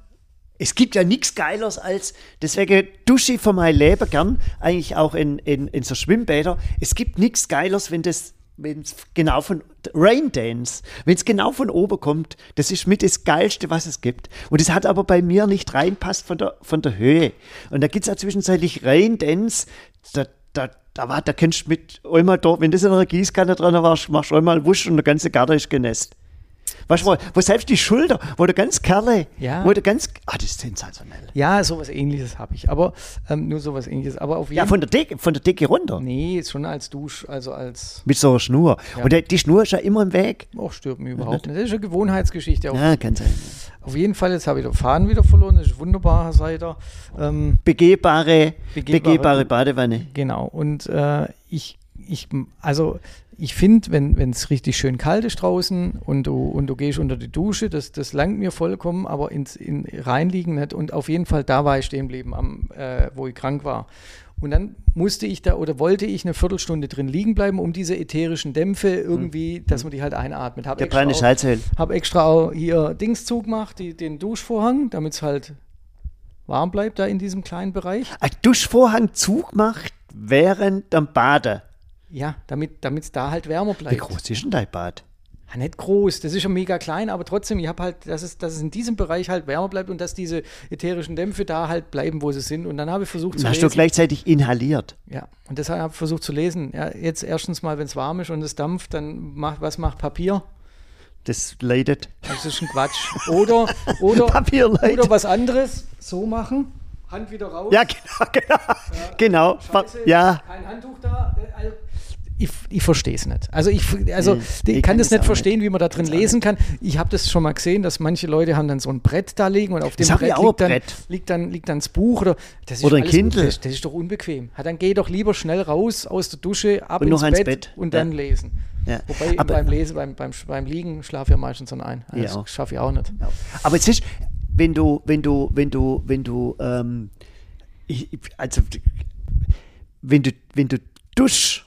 es gibt ja nichts Geileres als, deswegen dusche ich für mein Leben gern, eigentlich auch in, in, in so Schwimmbäder. Es gibt nichts Geileres, wenn das, wenn es genau von, Rain Dance, wenn es genau von oben kommt, das ist mit das Geilste, was es gibt. Und es hat aber bei mir nicht reinpasst von der, von der Höhe. Und da gibt es ja zwischenzeitlich Rain Dance, da, da, da, war, da kannst du mit einmal dort, wenn das in einer Gießkanne drin warst, machst du einmal Wusch und der ganze Garten ist genässt. Weißt du, wo, selbst die Schulter, wo du ganz Kerle, Ja. wo du ganz, ah, das ist sensationell. ja, sowas ähnliches habe ich. Aber ähm, nur sowas ähnliches. Aber auf jeden Ja, von der Decke, von der Decke runter. Nee, schon als Dusch, also als. Mit so einer Schnur. Ja. Und der, die Schnur ist ja immer im Weg. Auch stört mich überhaupt nicht. Das ist eine Gewohnheitsgeschichte. Auf, Ja, kann sein. auf jeden Fall, jetzt habe ich den Faden wieder verloren. Das ist wunderbar, Herr Seider. Ähm, Begehbare, Begehbare- begehbare Badewanne. Genau. Und äh, ich, ich, also ich finde, wenn es richtig schön kalt ist draußen und du, und du gehst unter die Dusche, das, das langt mir vollkommen, aber ins in, reinliegen nicht. Und auf jeden Fall da war ich stehen geblieben, am, äh, wo ich krank war. Und dann musste ich da oder wollte ich eine Viertelstunde drin liegen bleiben, um diese ätherischen Dämpfe irgendwie, dass man die halt einatmet. Hab Der ist Salzöl. habe extra auch hier Dings zugemacht, die, den Duschvorhang, damit es halt warm bleibt da in diesem kleinen Bereich. Ein Duschvorhang zugemacht während dem Baden. Ja, damit es da halt wärmer Wie bleibt. groß ist denn dein Bad? Ja, nicht groß, das ist schon mega klein, aber trotzdem, ich habe halt, dass es, dass es in diesem Bereich halt wärmer bleibt und dass diese ätherischen Dämpfe da halt bleiben, wo sie sind. Und dann habe ich versucht Und zu hast du lesen. gleichzeitig inhaliert? Ja, und deshalb habe ich versucht zu lesen. Ja, jetzt erstens mal, wenn es warm ist und es dampft, dann macht, was macht Papier? Das leidet. Das ist ein Quatsch. Oder, [LAUGHS] oder, Papier leidet. oder was anderes, so machen, Hand wieder raus. Ja, genau, genau. genau. Scheiße, Ja, Kein Handtuch da. Also, ich, ich verstehe es nicht. Also ich, also Nee, ich kann kann das nicht verstehen, wie man da drin lesen kann. Ich habe das schon mal gesehen, dass manche Leute haben dann so ein Brett da liegen und auf dem Brett, liegt, dann, Brett. liegt, dann, liegt dann das Buch oder das ist Oder ein Kindle. Das, das ist doch unbequem. Ja, dann geh doch lieber schnell raus aus der Dusche, ab Und ins, Bett, Bett. und Ja. dann lesen. ja. Wobei Aber- beim Lesen, beim, beim, beim Liegen schlafe ich ja meistens dann ein. Das auch. schaffe ich auch nicht. Aber es ist, wenn du, wenn du, wenn du, wenn du, ähm, ich, also, wenn du, wenn du duschst,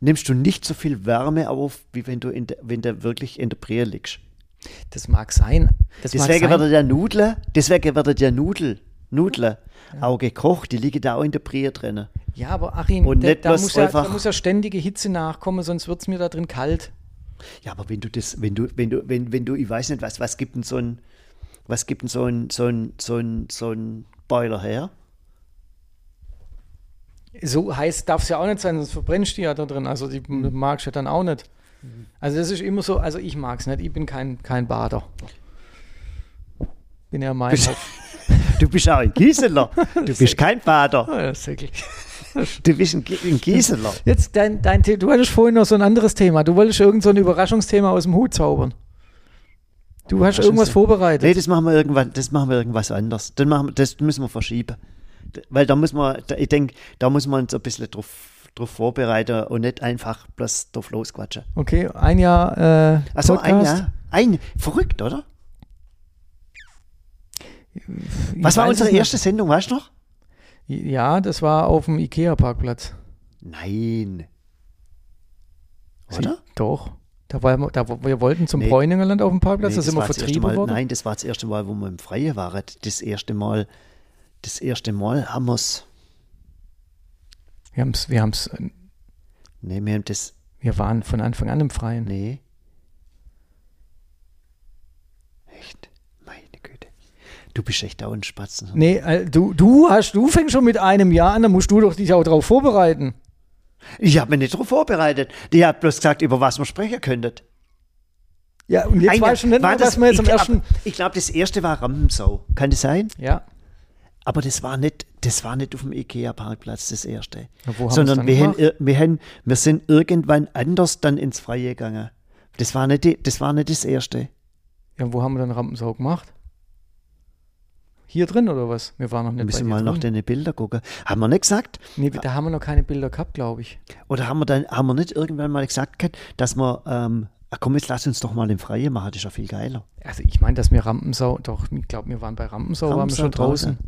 nimmst du nicht so viel Wärme auf, wie wenn du, in der, wenn du wirklich in der Brille liegst. Das mag sein. Das mag Deswegen sein. wird der Nudler, deswegen wird der Nudel, Nudler auch gekocht, die liegen da auch in der Brille drin. Ja, aber Achim, Und da, da, muss ja, da muss ja ständige Hitze nachkommen, sonst wird es mir da drin kalt. Ja, aber wenn du das, wenn du, wenn du, wenn, wenn du, ich weiß nicht, was, was gibt denn so ein, was gibt denn so ein, so ein, so ein, so ein Boiler her? So heiß darf es ja auch nicht sein, sonst verbrennst du ja da drin. Also die Mhm. magst du ja dann auch nicht. Also das ist immer so, also ich mag es nicht, ich bin kein, kein Bader. Bin ja mein [LAUGHS] Du bist auch ein Gießeler. [LAUGHS] Du bist kein. Oh, Säckel. [LAUGHS] Du bist ein, Gi- ein Gießeler. Jetzt dein, dein du hattest vorhin noch so ein anderes Thema. Du wolltest irgend so ein Überraschungsthema aus dem Hut zaubern. Du hast irgendwas Nee, vorbereitet. das machen wir irgendwann, das machen wir irgendwas anders. Dann machen wir, das müssen wir verschieben. Weil da muss man, ich denke, da muss man uns ein bisschen drauf, drauf vorbereiten und nicht einfach bloß drauf losquatschen. Okay, ein Jahr äh, Achso, ein. Jahr. Ein, verrückt, oder? Ich Was war unsere es nicht. erste Sendung, weißt du noch? Ja, das war auf dem Ikea-Parkplatz. Nein. Oder? Doch. Da war, da, wir wollten zum Nee. Bräuningerland auf dem Parkplatz, Nee, da sind wir erste vertrieben Mal, worden. Nein, das war das erste Mal, wo wir im Freien waren. Das erste Mal, das erste Mal haben wir es. Wir, haben's, wir, haben's, Nee, wir haben das. wir waren von Anfang an im Freien. Nee. Echt? Meine Güte. Du bist echt auch ein Spatzen. Nee, äh, du, du hast, du fängst schon mit einem Jahr an, da musst du doch dich auch darauf vorbereiten. Ich habe mich nicht darauf vorbereitet. Die hat bloß gesagt, über was wir sprechen könnten. Ja, und jetzt Eine- weißt du nicht war mehr, dass wir jetzt am ich, ersten. Ich glaube, das erste war Rampensau. Kann das sein? Ja. Aber das war nicht, das war nicht auf dem Ikea-Parkplatz das erste. Ja, Sondern wir, haben, ir- wir, haben, wir sind irgendwann anders dann ins Freie gegangen. Das war nicht, die, das, war nicht das erste. ja, wo haben wir dann Rampensau gemacht? Hier drin oder was? Wir waren noch nicht müssen bei mal drin. den Bilder gucken. Haben wir nicht gesagt? Nee, da haben wir noch keine Bilder gehabt, glaube ich. Oder haben wir dann, haben wir nicht irgendwann mal gesagt, gehabt, dass wir, ähm, komm, jetzt lass uns doch mal im Freien machen, das ist ja viel geiler. Also ich meine, dass wir Rampensau, doch, ich glaube, wir waren bei Rampensau, waren wir Rampensau schon draußen.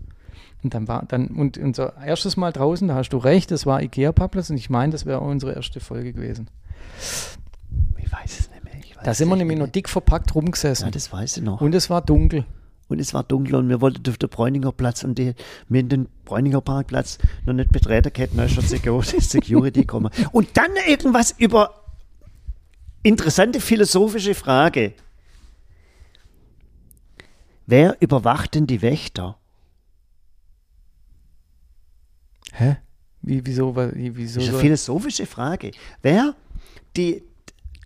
Und dann war dann, und unser erstes Mal draußen, da hast du recht, das war Ikea-Parkplatz und ich meine, das wäre unsere erste Folge gewesen. Ich weiß es nicht mehr. Da sind wir nämlich noch dick verpackt rumgesessen. Ja, das weiß ich noch. und es war dunkel. Und es war dunkel und wir wollten auf den Bräuninger Platz und die, wir in den Bräuninger Parkplatz noch nicht betreten hätten, da ist schon [LAUGHS] Security gekommen. Und dann irgendwas über interessante philosophische Frage. Wer überwacht denn die Wächter? Hä? Wie, wieso, wie, wieso Das ist eine philosophische Frage. Wer die,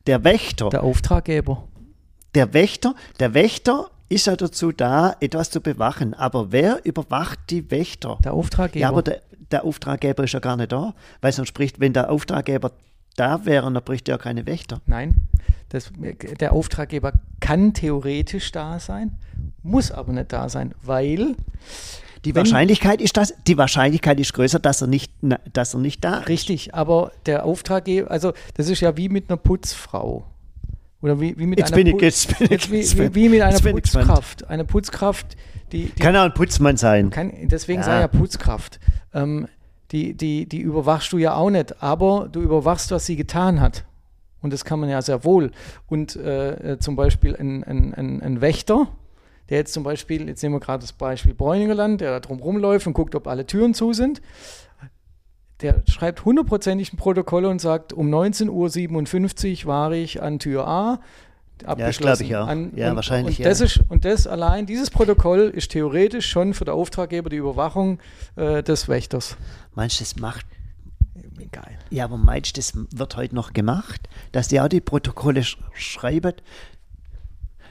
der Wächter, der Auftraggeber? der Wächter, der Wächter ist ja dazu da, etwas zu bewachen. Aber wer überwacht die Wächter? Der Auftraggeber. Ja, aber der, der Auftraggeber ist ja gar nicht da, weil sonst spricht, wenn der Auftraggeber da wäre, dann bricht er ja keine Wächter. Nein, das, der Auftraggeber kann theoretisch da sein, muss aber nicht da sein, weil Die Wenn- Wahrscheinlichkeit ist das, die Wahrscheinlichkeit ist größer, dass er nicht, na, dass er nicht da ist. Richtig, aber der Auftraggeber, also das ist ja wie mit einer Putzfrau. Oder wie, wie mit Jetzt einer bin ich- Pu- jetzt bin ich- jetzt wie, wie, wie mit einer. Putzkraft. Eine Putzkraft, die, die Kann auch ein Putzmann sein. kann, deswegen Ja. sei ja Putzkraft. Ähm, die, die, die überwachst du ja auch nicht, aber du überwachst, was sie getan hat. Und das kann man ja sehr wohl. Und äh, äh, zum Beispiel ein, ein, ein, ein Wächter, der jetzt zum Beispiel, jetzt nehmen wir gerade das Beispiel Bräuningerland, der da drum rumläuft und guckt, ob alle Türen zu sind. Der schreibt hundertprozentig ein Protokoll und sagt, um 19.57 Uhr war ich an Tür A. das glaub ich auch. An, Ja, und, wahrscheinlich, Und ja. das, ist, und das allein, dieses Protokoll ist theoretisch schon für den Auftraggeber die Überwachung äh, des Wächters. Meinst du, das macht, Egal. ja, aber meinst du, das wird heute noch gemacht, dass die auch die Protokolle sch schreiben?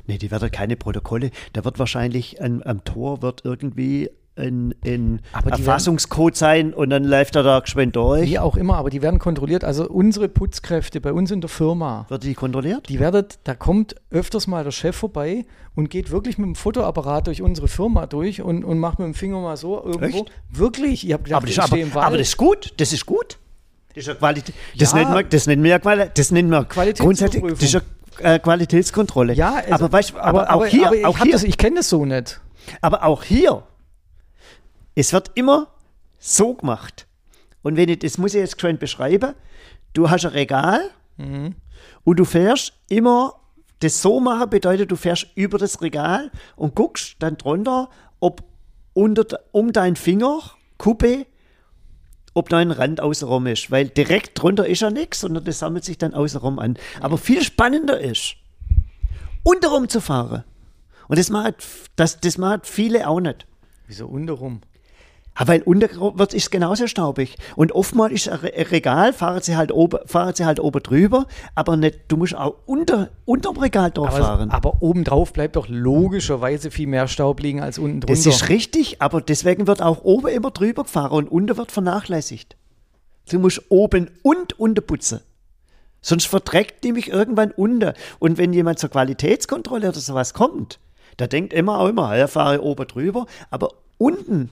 Nee, die werden keine Protokolle. Da wird wahrscheinlich an, am Tor wird irgendwie ein, ein Aber die Erfassungscode sein und dann läuft er da geschwind durch. Wie auch immer, aber die werden kontrolliert. Also unsere Putzkräfte bei uns in der Firma, Wird die kontrolliert? die werdet, da kommt öfters mal der Chef vorbei und geht wirklich mit dem Fotoapparat durch unsere Firma durch und, und macht mit dem Finger mal so irgendwo. Echt? Wirklich? Ich habe gedacht, Aber das, aber, im Wald. aber das ist gut, das ist gut. Das ist ja Qualität. Das, Ja. nennt man, das nennt man ja Quali das nennt man grundsätzlich, das ist ja äh, Qualitätskontrolle. ja, also, aber, weißt, aber, aber, auch hier, aber ich, auch hab hier, das, ich kenne das so nicht. aber auch hier, es wird immer so gemacht. Und wenn ich, das muss ich jetzt geschwind beschreiben, du hast ein Regal Mhm. und du fährst immer, das so machen bedeutet, du fährst über das Regal und guckst dann drunter, ob unter, um deinen Finger, Kuppe, ob da ein Rand außenrum ist. Weil direkt drunter ist ja nichts, sondern das sammelt sich dann außenrum an. Aber viel spannender ist, unterrum zu fahren. Und das macht, das, das macht viele auch nicht. Wieso unterrum? Ja, weil unter wird ist genauso staubig. Und oftmals ist ein Re- ein Regal, fahren sie halt oben, fahren sie halt oben drüber, aber nicht, du musst auch unter, unterm Regal durchfahren. Aber, aber obendrauf bleibt doch logischerweise viel mehr Staub liegen als unten drunter. Das ist richtig, aber deswegen wird auch oben immer drüber gefahren und unten wird vernachlässigt. Du musst oben und unten putzen. Sonst verdreckt nämlich irgendwann unten. Und wenn jemand zur Qualitätskontrolle oder sowas kommt, da denkt immer auch immer, ja, fahre ich oben drüber, aber unten,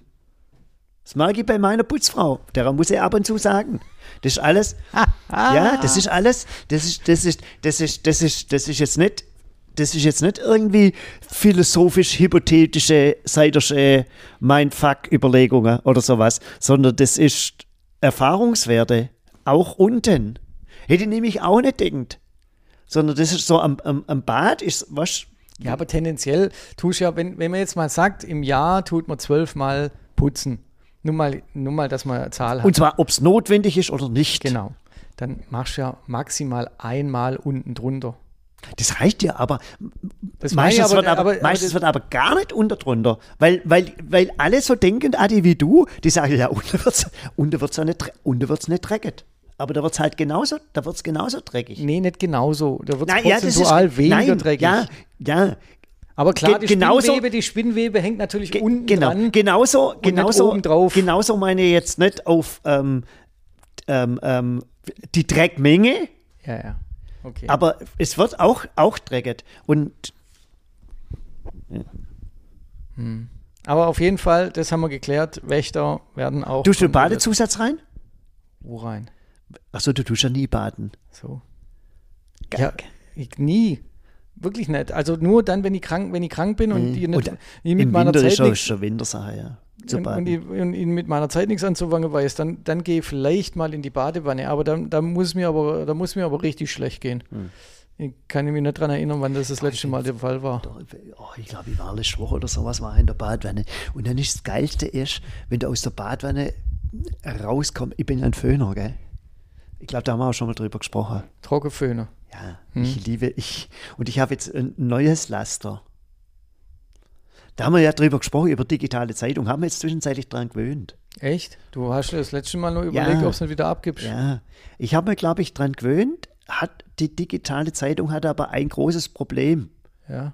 das mag ich bei meiner Putzfrau, der muss ich ab und zu sagen. Das ist alles, [LAUGHS] ja, das ist alles, das ist, das ist, das ist, das ist, das ist jetzt nicht das ist jetzt nicht irgendwie philosophisch-hypothetische, seidersche Mindfuck-Überlegungen oder sowas, sondern das ist Erfahrungswerte, auch unten. Hätte ich nämlich auch nicht denkt. Sondern das ist so am, am, am Bad, ist was. Ja, aber tendenziell tust ja, wenn, wenn man jetzt mal sagt, im Jahr tut man zwölfmal putzen. Nur mal, nur mal, dass man eine Zahl hat. Und zwar, ob es notwendig ist oder nicht. genau. Dann machst du ja maximal einmal unten drunter. Das reicht ja, aber Das meistens, aber- wird, aber, aber- meistens wird aber gar nicht unter drunter. Weil, weil, weil alle so denken, Adi, wie du, die sagen, ja, unter wird es unter wird's ja nicht, unter wird's nicht dreckig. Aber da wird es halt genauso, da wird's genauso dreckig. Nee, nicht genauso. Da wird es Nein, ja, ist- prozentual weniger nein, dreckig. Ja, ja, Aber klar, Ge- die genauso- Spinnwebe, die Spinnwebe hängt natürlich Ge unten genau, dran. genauso, genauso, obendrauf. genauso meine ich jetzt nicht auf ähm, ähm, ähm, die Dreckmenge, Ja, ja. Okay. aber es wird auch, auch dreckig. Und Aber auf jeden Fall, das haben wir geklärt, Wächter werden auch. tust du. Badezusatz rein? Wo rein? Achso, du tust ja nie baden. So. Ge- Ja, ich nie. Wirklich nicht. Also nur dann, wenn ich krank, wenn ich krank bin und, die nicht, ich mit meiner Winter Zeit ist schon, Wintersache, ja. Und, ich, und ich mit meiner Zeit nichts anzufangen weiß, dann, dann gehe ich vielleicht mal in die Badewanne. Aber dann, dann muss mir aber, da muss mir aber richtig schlecht gehen. Hm. Ich kann mich nicht daran erinnern, wann das das letzte Mal der Fall war. Oh, ich glaube, ich war letzte Woche oder sowas war in der Badwanne. Und dann ist das Geilste ist, wenn du aus der Badwanne rauskommst. Ich bin ein Föhner, gell? Ich glaube, da haben wir auch schon mal drüber gesprochen. Trockenföhne. Ja, Hm. ich liebe, ich, und ich habe jetzt ein neues Laster. Da haben wir ja drüber gesprochen, über digitale Zeitung, haben wir jetzt zwischenzeitlich dran gewöhnt. Echt? Du hast das letzte Mal nur überlegt, Ja. ob es nicht wieder abgibst. Ja, ich habe mir, glaube ich, dran gewöhnt, hat, die digitale Zeitung hat aber ein großes Problem. ja.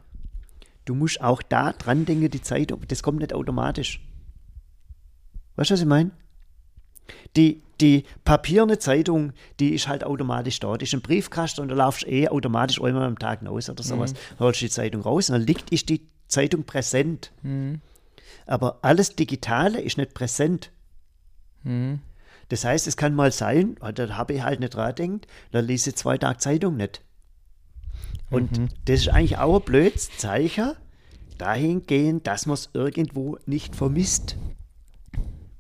Du musst auch da dran denken, die Zeitung, das kommt nicht automatisch. Weißt du, was ich meine? Die, die papierne Zeitung, die ist halt automatisch da. Die ist im Briefkasten und da laufst du eh automatisch einmal am Tag raus oder sowas. Holst die Zeitung raus und dann liegt ist die Zeitung präsent. Aber alles Digitale ist nicht präsent. Mhm. Das heißt, es kann mal sein, ah, da habe ich halt nicht dran gedacht, da lese ich zwei Tage Zeitung nicht. Und das ist eigentlich auch ein blödes Zeichen dahingehend, dass man es irgendwo nicht vermisst.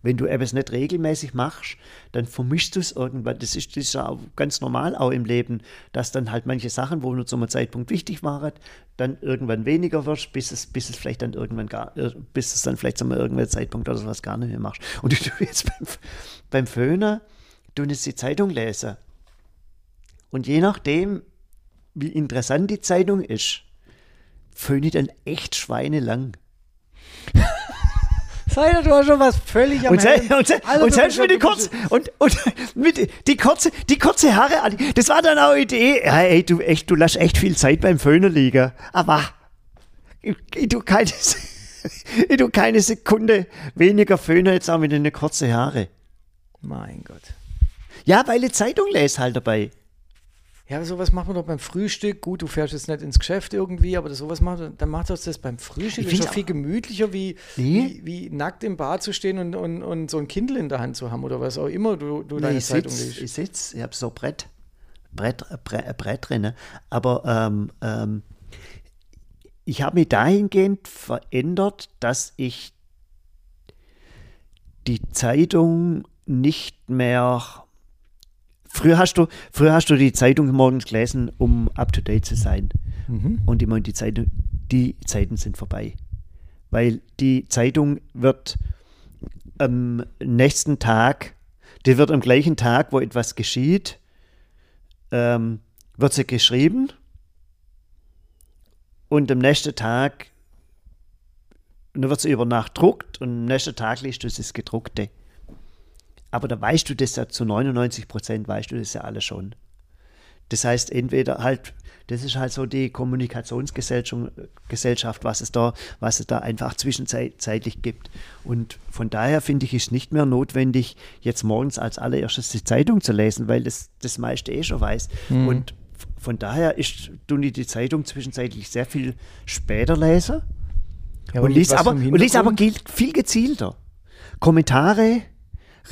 Wenn du etwas nicht regelmäßig machst, dann vermischst du es irgendwann. Das ist, das ist ja ganz normal auch im Leben, dass dann halt manche Sachen, wo nur zu einem Zeitpunkt wichtig waren, dann irgendwann weniger wird, bis es, bis es vielleicht dann irgendwann gar, äh, bis es dann vielleicht zu einem irgendeinem Zeitpunkt oder sowas gar nicht mehr machst. Und [LAUGHS] du jetzt beim, beim Föhner, du jetzt die Zeitung lesen. Und je nachdem, wie interessant die Zeitung ist, föhne ich dann echt schweinelang. [LAUGHS] Sei du hast schon was völlig am Und, se und, se Alter, und du selbst [LAUGHS] mit die ja- kurz und, und mit die kurze die kurze Haare, das war dann auch eine Idee. Ja, ey, du echt, du lässt echt viel Zeit beim Föhnen liegen. Aber ich, ich tu keine, [LAUGHS] ich tu keine Sekunde weniger Föhnen jetzt auch mit den kurzen Haare. Mein Gott. Ja, weil die Zeitung lese halt dabei. Ja, sowas macht man doch beim Frühstück. Gut, du fährst jetzt nicht ins Geschäft irgendwie, aber das, sowas macht, dann macht das das beim Frühstück. Ich ist doch viel gemütlicher, wie, Nee. wie, wie nackt im Bad zu stehen und, und, und so ein Kindle in der Hand zu haben oder was auch immer du, du deine ich Zeitung sitz, liest. ich sitz, ich habe so Brett, Brett, Brett, Brett drin. Aber ähm, ähm, ich habe mich dahingehend verändert, dass ich die Zeitung nicht mehr. Früher hast du, früher hast du die Zeitung morgens gelesen, um up to date zu sein. Mhm. Und ich meine, die, Zeitung, die Zeiten sind vorbei. Weil die Zeitung wird am nächsten Tag, die wird am gleichen Tag, wo etwas geschieht, ähm, wird sie geschrieben und am nächsten Tag dann wird sie über Nacht druckt und am nächsten Tag liest du das Gedruckte. Aber da weißt du das ja zu 99 Prozent, weißt du das ja alles schon. Das heißt, entweder halt, das ist halt so die Kommunikationsgesellschaft, Gesellschaft, was es da, was es da einfach zwischenzeitlich gibt. Und von daher finde ich, ist nicht mehr notwendig, jetzt morgens als allererstes die Zeitung zu lesen, weil das das meiste eh schon weiß. Und f- von daher ist, tun die Zeitung zwischenzeitlich sehr viel später lesen Ja, und liest aber, und liest aber viel gezielter. Kommentare,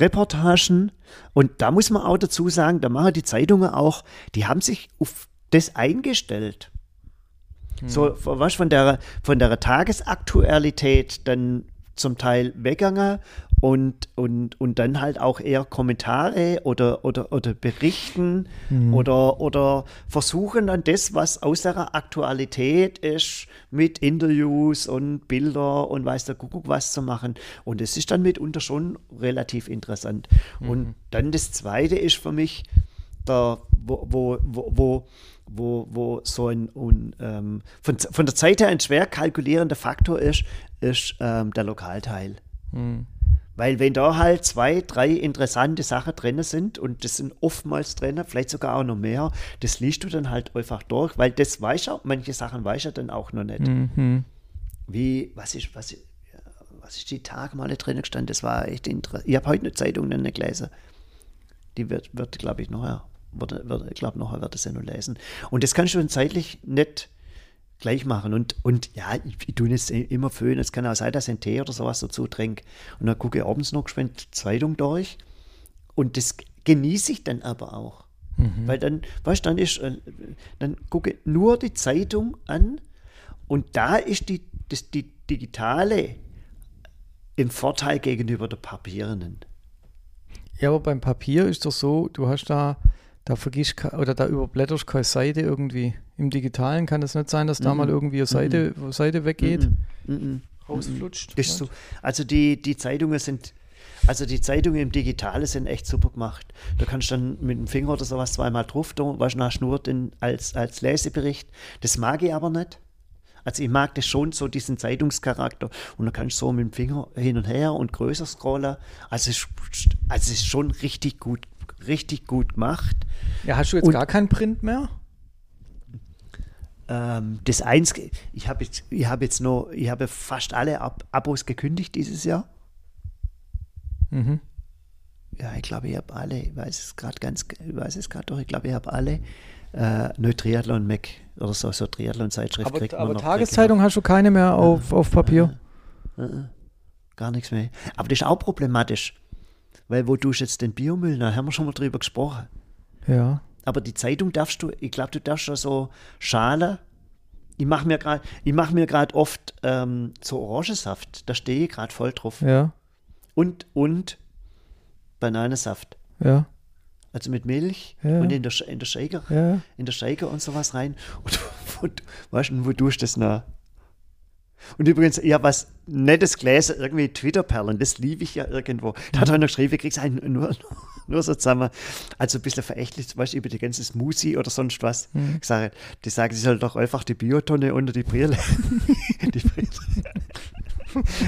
Reportagen und da muss man auch dazu sagen, da machen die Zeitungen auch, die haben sich auf das eingestellt. So, von- was von der, von der Tagesaktualität dann zum Teil weggegangen und, und, und dann halt auch eher Kommentare oder, oder, oder Berichten oder, oder versuchen dann das, was aus der Aktualität ist, mit Interviews und Bilder und weiß der Kuckuck was zu machen. Und es ist dann mitunter schon relativ interessant. Und dann das Zweite ist für mich, der wo, wo, wo, wo, wo, wo so ein, ein ähm, von, von der Zeit her ein schwer kalkulierender Faktor ist, ist ähm, der Lokalteil. Hm. Weil wenn da halt zwei, drei interessante Sachen drin sind und das sind oftmals drin, vielleicht sogar auch noch mehr, das liest du dann halt einfach durch, weil das weiß ja, manche Sachen weiß er dann auch noch nicht. Mhm. Wie, was ist, was, was ist die Tage mal drin gestanden? Das war echt interessant. Ich habe heute eine Zeitung nicht gelesen. Die wird, wird glaube ich, nachher, wird, wird, ich glaube, nachher wird es ja noch lesen. Und das kannst du dann zeitlich nicht gleich machen. Und, und ja, ich, ich tue es immer föhnen. Es kann auch sein, dass ich einen Tee oder sowas dazu trinke. Und dann gucke ich abends noch geschwind Zeitung durch. Und das genieße ich dann aber auch. Weil dann, weißt du, dann ist, äh, dann gucke ich nur die Zeitung an und da ist die, das, die digitale im Vorteil gegenüber der papierenden. Ja, aber beim Papier ist doch so, du hast da, da vergisst oder da überblätterst keine Seite irgendwie. Im Digitalen kann es nicht sein, dass da Mhm. mal irgendwie eine Seite, Seite weggeht, Mhm. Mhm. rausflutscht. So, also die, die Zeitungen sind, also die Zeitungen im Digitale sind echt super gemacht. Da kannst du dann mit dem Finger oder sowas zweimal drauf tun, weißt du, hast nur den als, als Lesebericht. Das mag ich aber nicht. Also ich mag das schon, so diesen Zeitungscharakter. Und da kannst du so mit dem Finger hin und her und größer scrollen. Also es, ist- also es ist schon richtig gut, richtig gut gemacht. Ja, hast du jetzt Und- gar keinen Print mehr? Ähm, das Einzige, ich habe jetzt, ich habe jetzt noch, ich habe fast alle Ab Abos gekündigt dieses Jahr. Mhm. Ja, ich glaube, ich habe alle, ich weiß es gerade ganz, ich weiß es gerade doch, ich glaube, ich habe alle äh, neu Triathlon Mac oder so, so Triathlon-Zeitschrift Aber, kriegt man aber noch, Tageszeitung hast du keine mehr auf, auf Papier? man noch. Äh, äh, Gar nichts mehr. Aber das ist auch problematisch, weil wo tust du jetzt den Biomüll? Da haben wir schon mal drüber gesprochen. Ja. Aber die Zeitung darfst du, ich glaube, du darfst schon so Schale. Ich mache mir gerade, ich mache mir gerade oft ähm, so Orangensaft. Da stehe ich gerade voll drauf. Ja. Und und Bananensaft. Ja. Also mit Milch Ja. und in der, in der Shaker, Ja. in der Shaker und sowas rein. Und wo, weißt du, wo tust du das noch? Und übrigens, ich habe was nettes gelesen, irgendwie Twitter-Perlen, das liebe ich ja irgendwo. Da hat er noch geschrieben, ich krieg's einen nur, nur so zusammen. Also ein bisschen verächtlich, weißt du, über die ganze Smoothie oder sonst was. Mhm. Gesagt, die sagen, sie soll doch einfach die Biotonne unter die Brille. [LAUGHS] die Brille.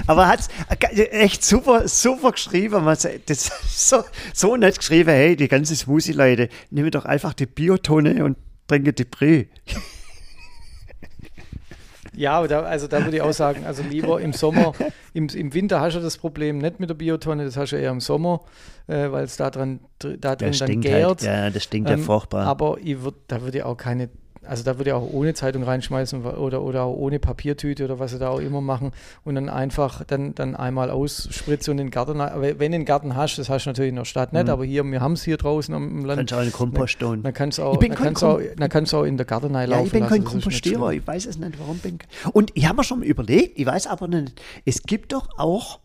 Aber hat echt super, super geschrieben. Man sagt, Das so, so nett geschrieben, hey, die ganze Smoothie-Leute, nehmen doch einfach die Biotonne und trinken die Brille. Ja, aber da, also da würde ich auch sagen, also lieber im Sommer, im, im Winter hast du das Problem nicht mit der Biotonne, das hast du eher im Sommer, äh, weil es da drin, dr- da drin dann gärt. halt, ja, das stinkt ja Ähm, furchtbar. Aber ich würd, da würde ich auch keine, also da würde ich auch ohne Zeitung reinschmeißen oder, oder auch ohne Papiertüte oder was sie da auch immer machen und dann einfach dann, dann einmal ausspritzen und in den Garten, wenn du einen Garten hast, das hast du natürlich in der Stadt nicht, Mhm. aber hier, wir haben es hier draußen am Land, Kannst du auch einen Kompost tun. dann kannst du auch, Ich bin dann kein kannst du auch, dann kannst du auch in der Garten Ja, laufen ich bin lassen, kein ist Kompostierer, ich weiß es nicht, warum bin Und ich habe mir schon überlegt, ich weiß aber nicht, es gibt doch auch,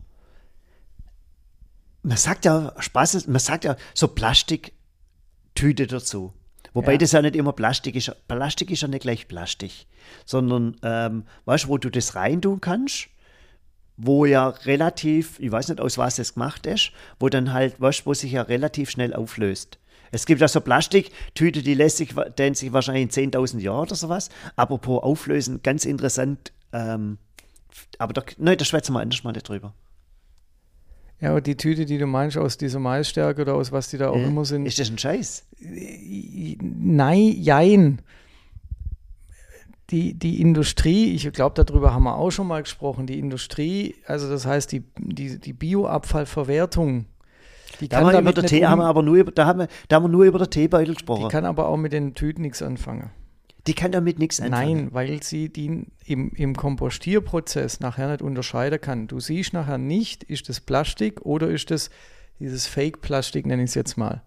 man sagt ja, Spaß, man sagt ja so Plastiktüte dazu. Wobei Ja. das ja nicht immer Plastik ist. Plastik ist ja nicht gleich Plastik, sondern, ähm, weißt du, wo du das reintun kannst, wo ja relativ, ich weiß nicht, aus was es gemacht ist, wo dann halt, weißt du, wo sich ja relativ schnell auflöst. Es gibt ja so Plastiktüte, die lässt sich, dehnen sich wahrscheinlich in 10.000 Jahren oder sowas. Apropos auflösen, ganz interessant. Ähm, aber da, nein, da schwätzen wir anders mal nicht drüber. Ja, aber die Tüte, die du meinst, aus dieser Maisstärke oder aus was die da auch Ja. immer sind, Ist das ein Scheiß? Nein, jein. Die, die Industrie, ich glaube, darüber haben wir auch schon mal gesprochen, die Industrie, also das heißt die, die, die Bioabfallverwertung, die Da kann, haben, wir über den Tee, haben wir aber nur über, da haben wir, da haben wir nur über den Teebeutel die gesprochen. kann aber auch mit den Tüten nichts anfangen. Die kann damit nichts anfangen. Nein, weil sie die im, im Kompostierprozess nachher nicht unterscheiden kann. Du siehst nachher nicht, ist das Plastik oder ist das dieses Fake-Plastik, nenne ich es jetzt mal.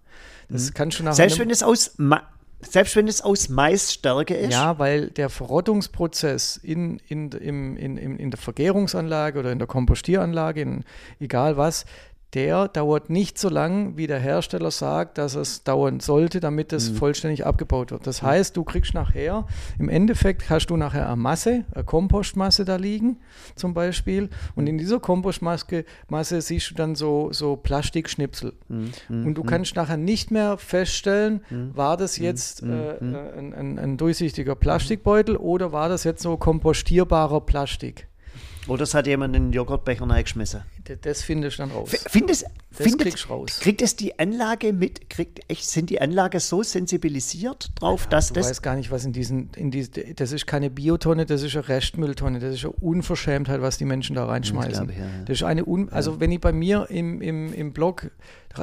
Das kannst du nachher Mhm. Selbst wenn es aus, Ma selbst wenn es aus Maisstärke ist. Ja, weil der Verrottungsprozess in, in, im, in, in, in der Vergärungsanlage oder in der Kompostieranlage, in, egal was, der dauert nicht so lang, wie der Hersteller sagt, dass es dauern sollte, damit es Mhm. vollständig abgebaut wird. Das heißt, du kriegst nachher, im Endeffekt hast du nachher eine Masse, eine Kompostmasse da liegen, zum Beispiel. Und in dieser Kompostmasse Masse siehst du dann so, so Plastikschnipsel. Mhm. Und du kannst nachher nicht mehr feststellen, Mhm. war das jetzt äh, ein, ein, ein durchsichtiger Plastikbeutel oder war das jetzt so kompostierbarer Plastik. Oder es hat jemand einen Joghurtbecher reingeschmissen. Das findest du dann raus. Findest, Das findet, kriegst du raus. Kriegt es die Anlage mit, kriegt, echt, sind die Anlage so sensibilisiert drauf, dass Du das. weißt gar nicht, was in diesen, in diese, das ist keine Biotonne, das ist eine Restmülltonne, das ist eine Unverschämtheit, was die Menschen da reinschmeißen. glaube ich, ja, ja. Das ist eine, Un also wenn ich bei mir im, im, im Blog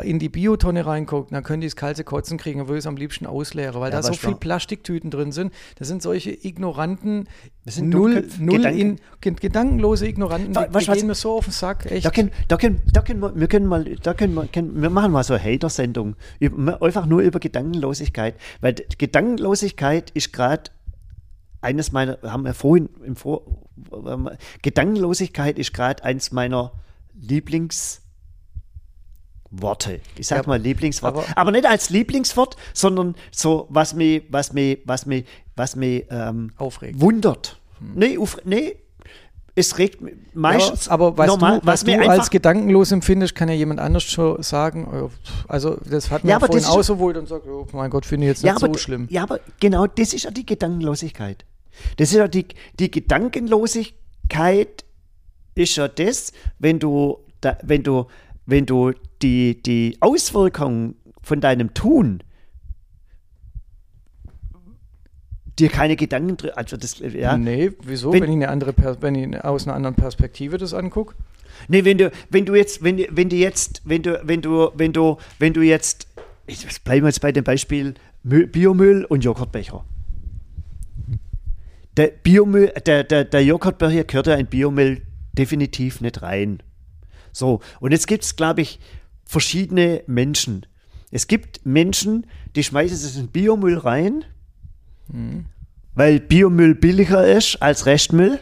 in die Biotonne reingucke, dann können die das kalte Kotzen kriegen, dann würde ich es am liebsten ausleeren, weil Ja, da so viel? Plastiktüten drin sind. Das sind solche ignoranten, Das sind null, null Gedanken- in, ge- gedankenlose Ignoranten, Wa- die, weißt die was? gehen mir so auf den Sack, echt. Da können, da können, da können wir, wir können mal, da können wir, können, wir machen mal so Hater-Sendung. Einfach nur über Gedankenlosigkeit. Weil Gedankenlosigkeit ist gerade eines meiner, haben wir vorhin im Vor, Gedankenlosigkeit ist gerade eines meiner Lieblingsworte. Ich sag Ja, mal Lieblingswort. aber- Aber, nicht als Lieblingswort, sondern so, was mich, was mich, was mich, was mich ähm, Aufregt. wundert. Nee, auf, nee, es regt mich meistens. Ja, aber weißt normal, du, was mir du als gedankenlos empfindest, kann ja jemand anders schon sagen. äh, Also das hat man Ja, ja, vorhin wohl und sagt, oh mein Gott, finde ich jetzt ja, nicht aber, so schlimm. Ja, aber genau das ist ja die Gedankenlosigkeit. Das ist ja die, die Gedankenlosigkeit ist ja das, wenn du, da, wenn du, wenn du die, die Auswirkungen von deinem Tun dir keine Gedanken drü- also das ja Nee, wieso? Wenn- Wenn, ich eine andere wenn ich aus einer anderen Perspektive das angucke. Nee, wenn du, wenn du jetzt, wenn, du- wenn du jetzt, wenn du, wenn du, wenn du, wenn du jetzt, ich bleiben wir jetzt bei dem Beispiel Müll, Biomüll und Joghurtbecher. Der Biomüll, der, der, der Joghurtbecher gehört ja in Biomüll definitiv nicht rein. So, und jetzt gibt es, glaube ich, verschiedene Menschen. Es gibt Menschen, die schmeißen es in Biomüll rein, weil Biomüll billiger ist als Restmüll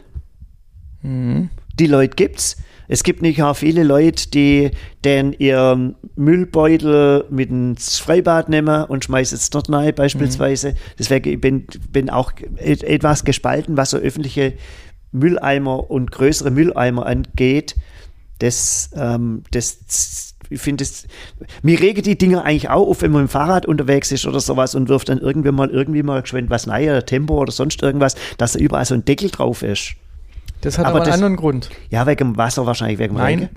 die Leute gibt's. Es gibt nicht auch viele Leute, die den ihren Müllbeutel mit ins Freibad nehmen und schmeißen es dort rein, beispielsweise. Deswegen ich bin, bin auch et- etwas gespalten, was so öffentliche Mülleimer und größere Mülleimer angeht. Das, ähm, das, ich finde es, mir rege die Dinger eigentlich auch auf, wenn man dem Fahrrad unterwegs ist oder sowas und wirft dann irgendwie mal, irgendwie mal geschwind was rein, oder Tempo oder sonst irgendwas, dass da überall so ein Deckel drauf ist. Das hat Aber aber, einen das- anderen Grund. Ja, wegen dem Wasser wahrscheinlich, wegen dem Nein. Regen.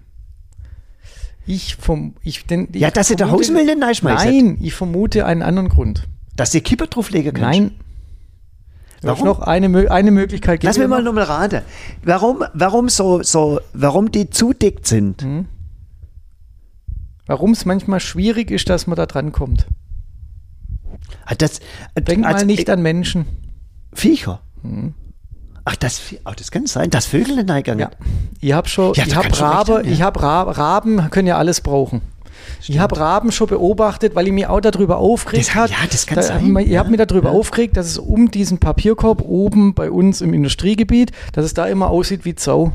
Ich vom, ich, denn, Ja, ich dass ihr der vermute- Hausmüll nicht reinschmeißt. Nein, ich vermute einen anderen Grund. Dass ihr Kippe drauflegen könnt. Nein. Warum? Noch eine, eine Möglichkeit Lass mir mal noch. nochmal raten. Warum, warum so, so, warum die zudickt sind? Hm. Warum es manchmal schwierig ist, dass man da dran kommt. Ah, Das, Denk als- mal nicht an Menschen. Viecher. Ach, das, ach, das kann sein, dass Vögel in Eingang. Ja. Ich habe schon, Ja, ich habe Rabe, haben, ja. ich habe Ra Raben können ja alles brauchen. Ich habe Raben schon beobachtet, weil ich mich auch darüber aufgeregt hat. ja, das kann da, sein, Ich ja. habe mich darüber aufgeregt, dass es um diesen Papierkorb oben bei uns im Industriegebiet, dass es da immer aussieht wie Zau.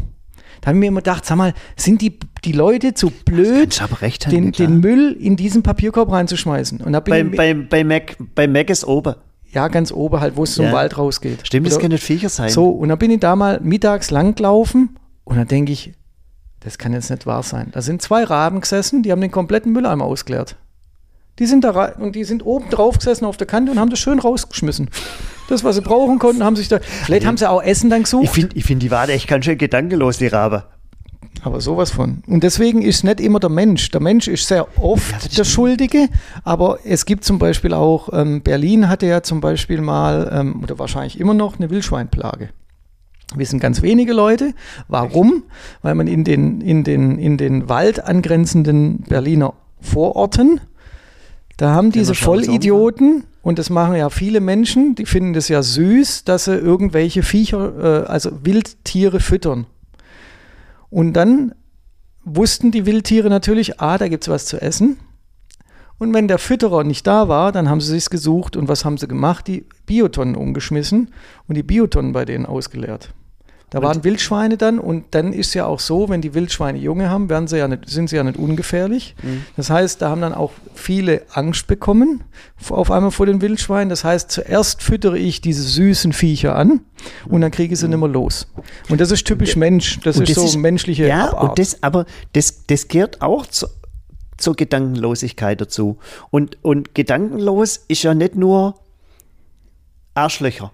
Da habe ich mir immer gedacht, sag mal, sind die, die Leute zu blöd, recht haben, den, den Müll in diesen Papierkorb reinzuschmeißen? Und da bin Bei, bei, bei, Mac, bei Mac ist oben. ja, ganz oben halt, wo es zum Ja. Wald rausgeht. Stimmt, das können nicht Viecher sein. so, und dann bin ich da mal mittags lang gelaufen und dann denke ich, das kann jetzt nicht wahr sein. Da sind zwei Raben gesessen, die haben den kompletten Mülleimer ausgeleert. Die sind da und die sind oben drauf gesessen auf der Kante und haben das schön rausgeschmissen. Das, was sie brauchen konnten, haben sich da. Vielleicht haben sie auch Essen dann Ich gesucht. finde, ich find, die waren echt ganz schön gedankenlos, die Rabe. Aber sowas von. Und deswegen ist nicht immer der Mensch. Der Mensch ist sehr oft Ja, der. Schuldige, aber es gibt zum Beispiel auch, ähm, Berlin hatte ja zum Beispiel mal, ähm, oder wahrscheinlich immer noch, eine Wildschweinplage. Wissen ganz wenige Leute. Warum? Weil man in den, in den, in den Wald angrenzenden Berliner Vororten, da haben diese Vollidioten, und das machen ja viele Menschen, die finden das ja süß, dass sie irgendwelche Viecher, äh, also Wildtiere füttern. Und dann wussten die Wildtiere natürlich, ah, da gibt es was zu essen. Und wenn der Fütterer nicht da war, dann haben sie sich's gesucht und was haben sie gemacht? Die Biotonnen umgeschmissen und die Biotonnen bei denen ausgeleert. Da waren Wildschweine dann und dann ist ja auch so, wenn die Wildschweine Junge haben, werden sie ja nicht, sind sie ja nicht ungefährlich. Mhm. Das heißt, da haben dann auch viele Angst bekommen auf einmal vor den Wildschweinen. Das heißt, zuerst füttere ich diese süßen Viecher an und dann kriege ich sie nicht mehr los. Und das ist typisch Mensch. Das Und ist so menschliche Ja, Abart. und das, aber das, das gehört auch zu, zur Gedankenlosigkeit dazu. Und, und gedankenlos ist ja nicht nur Arschlöcher.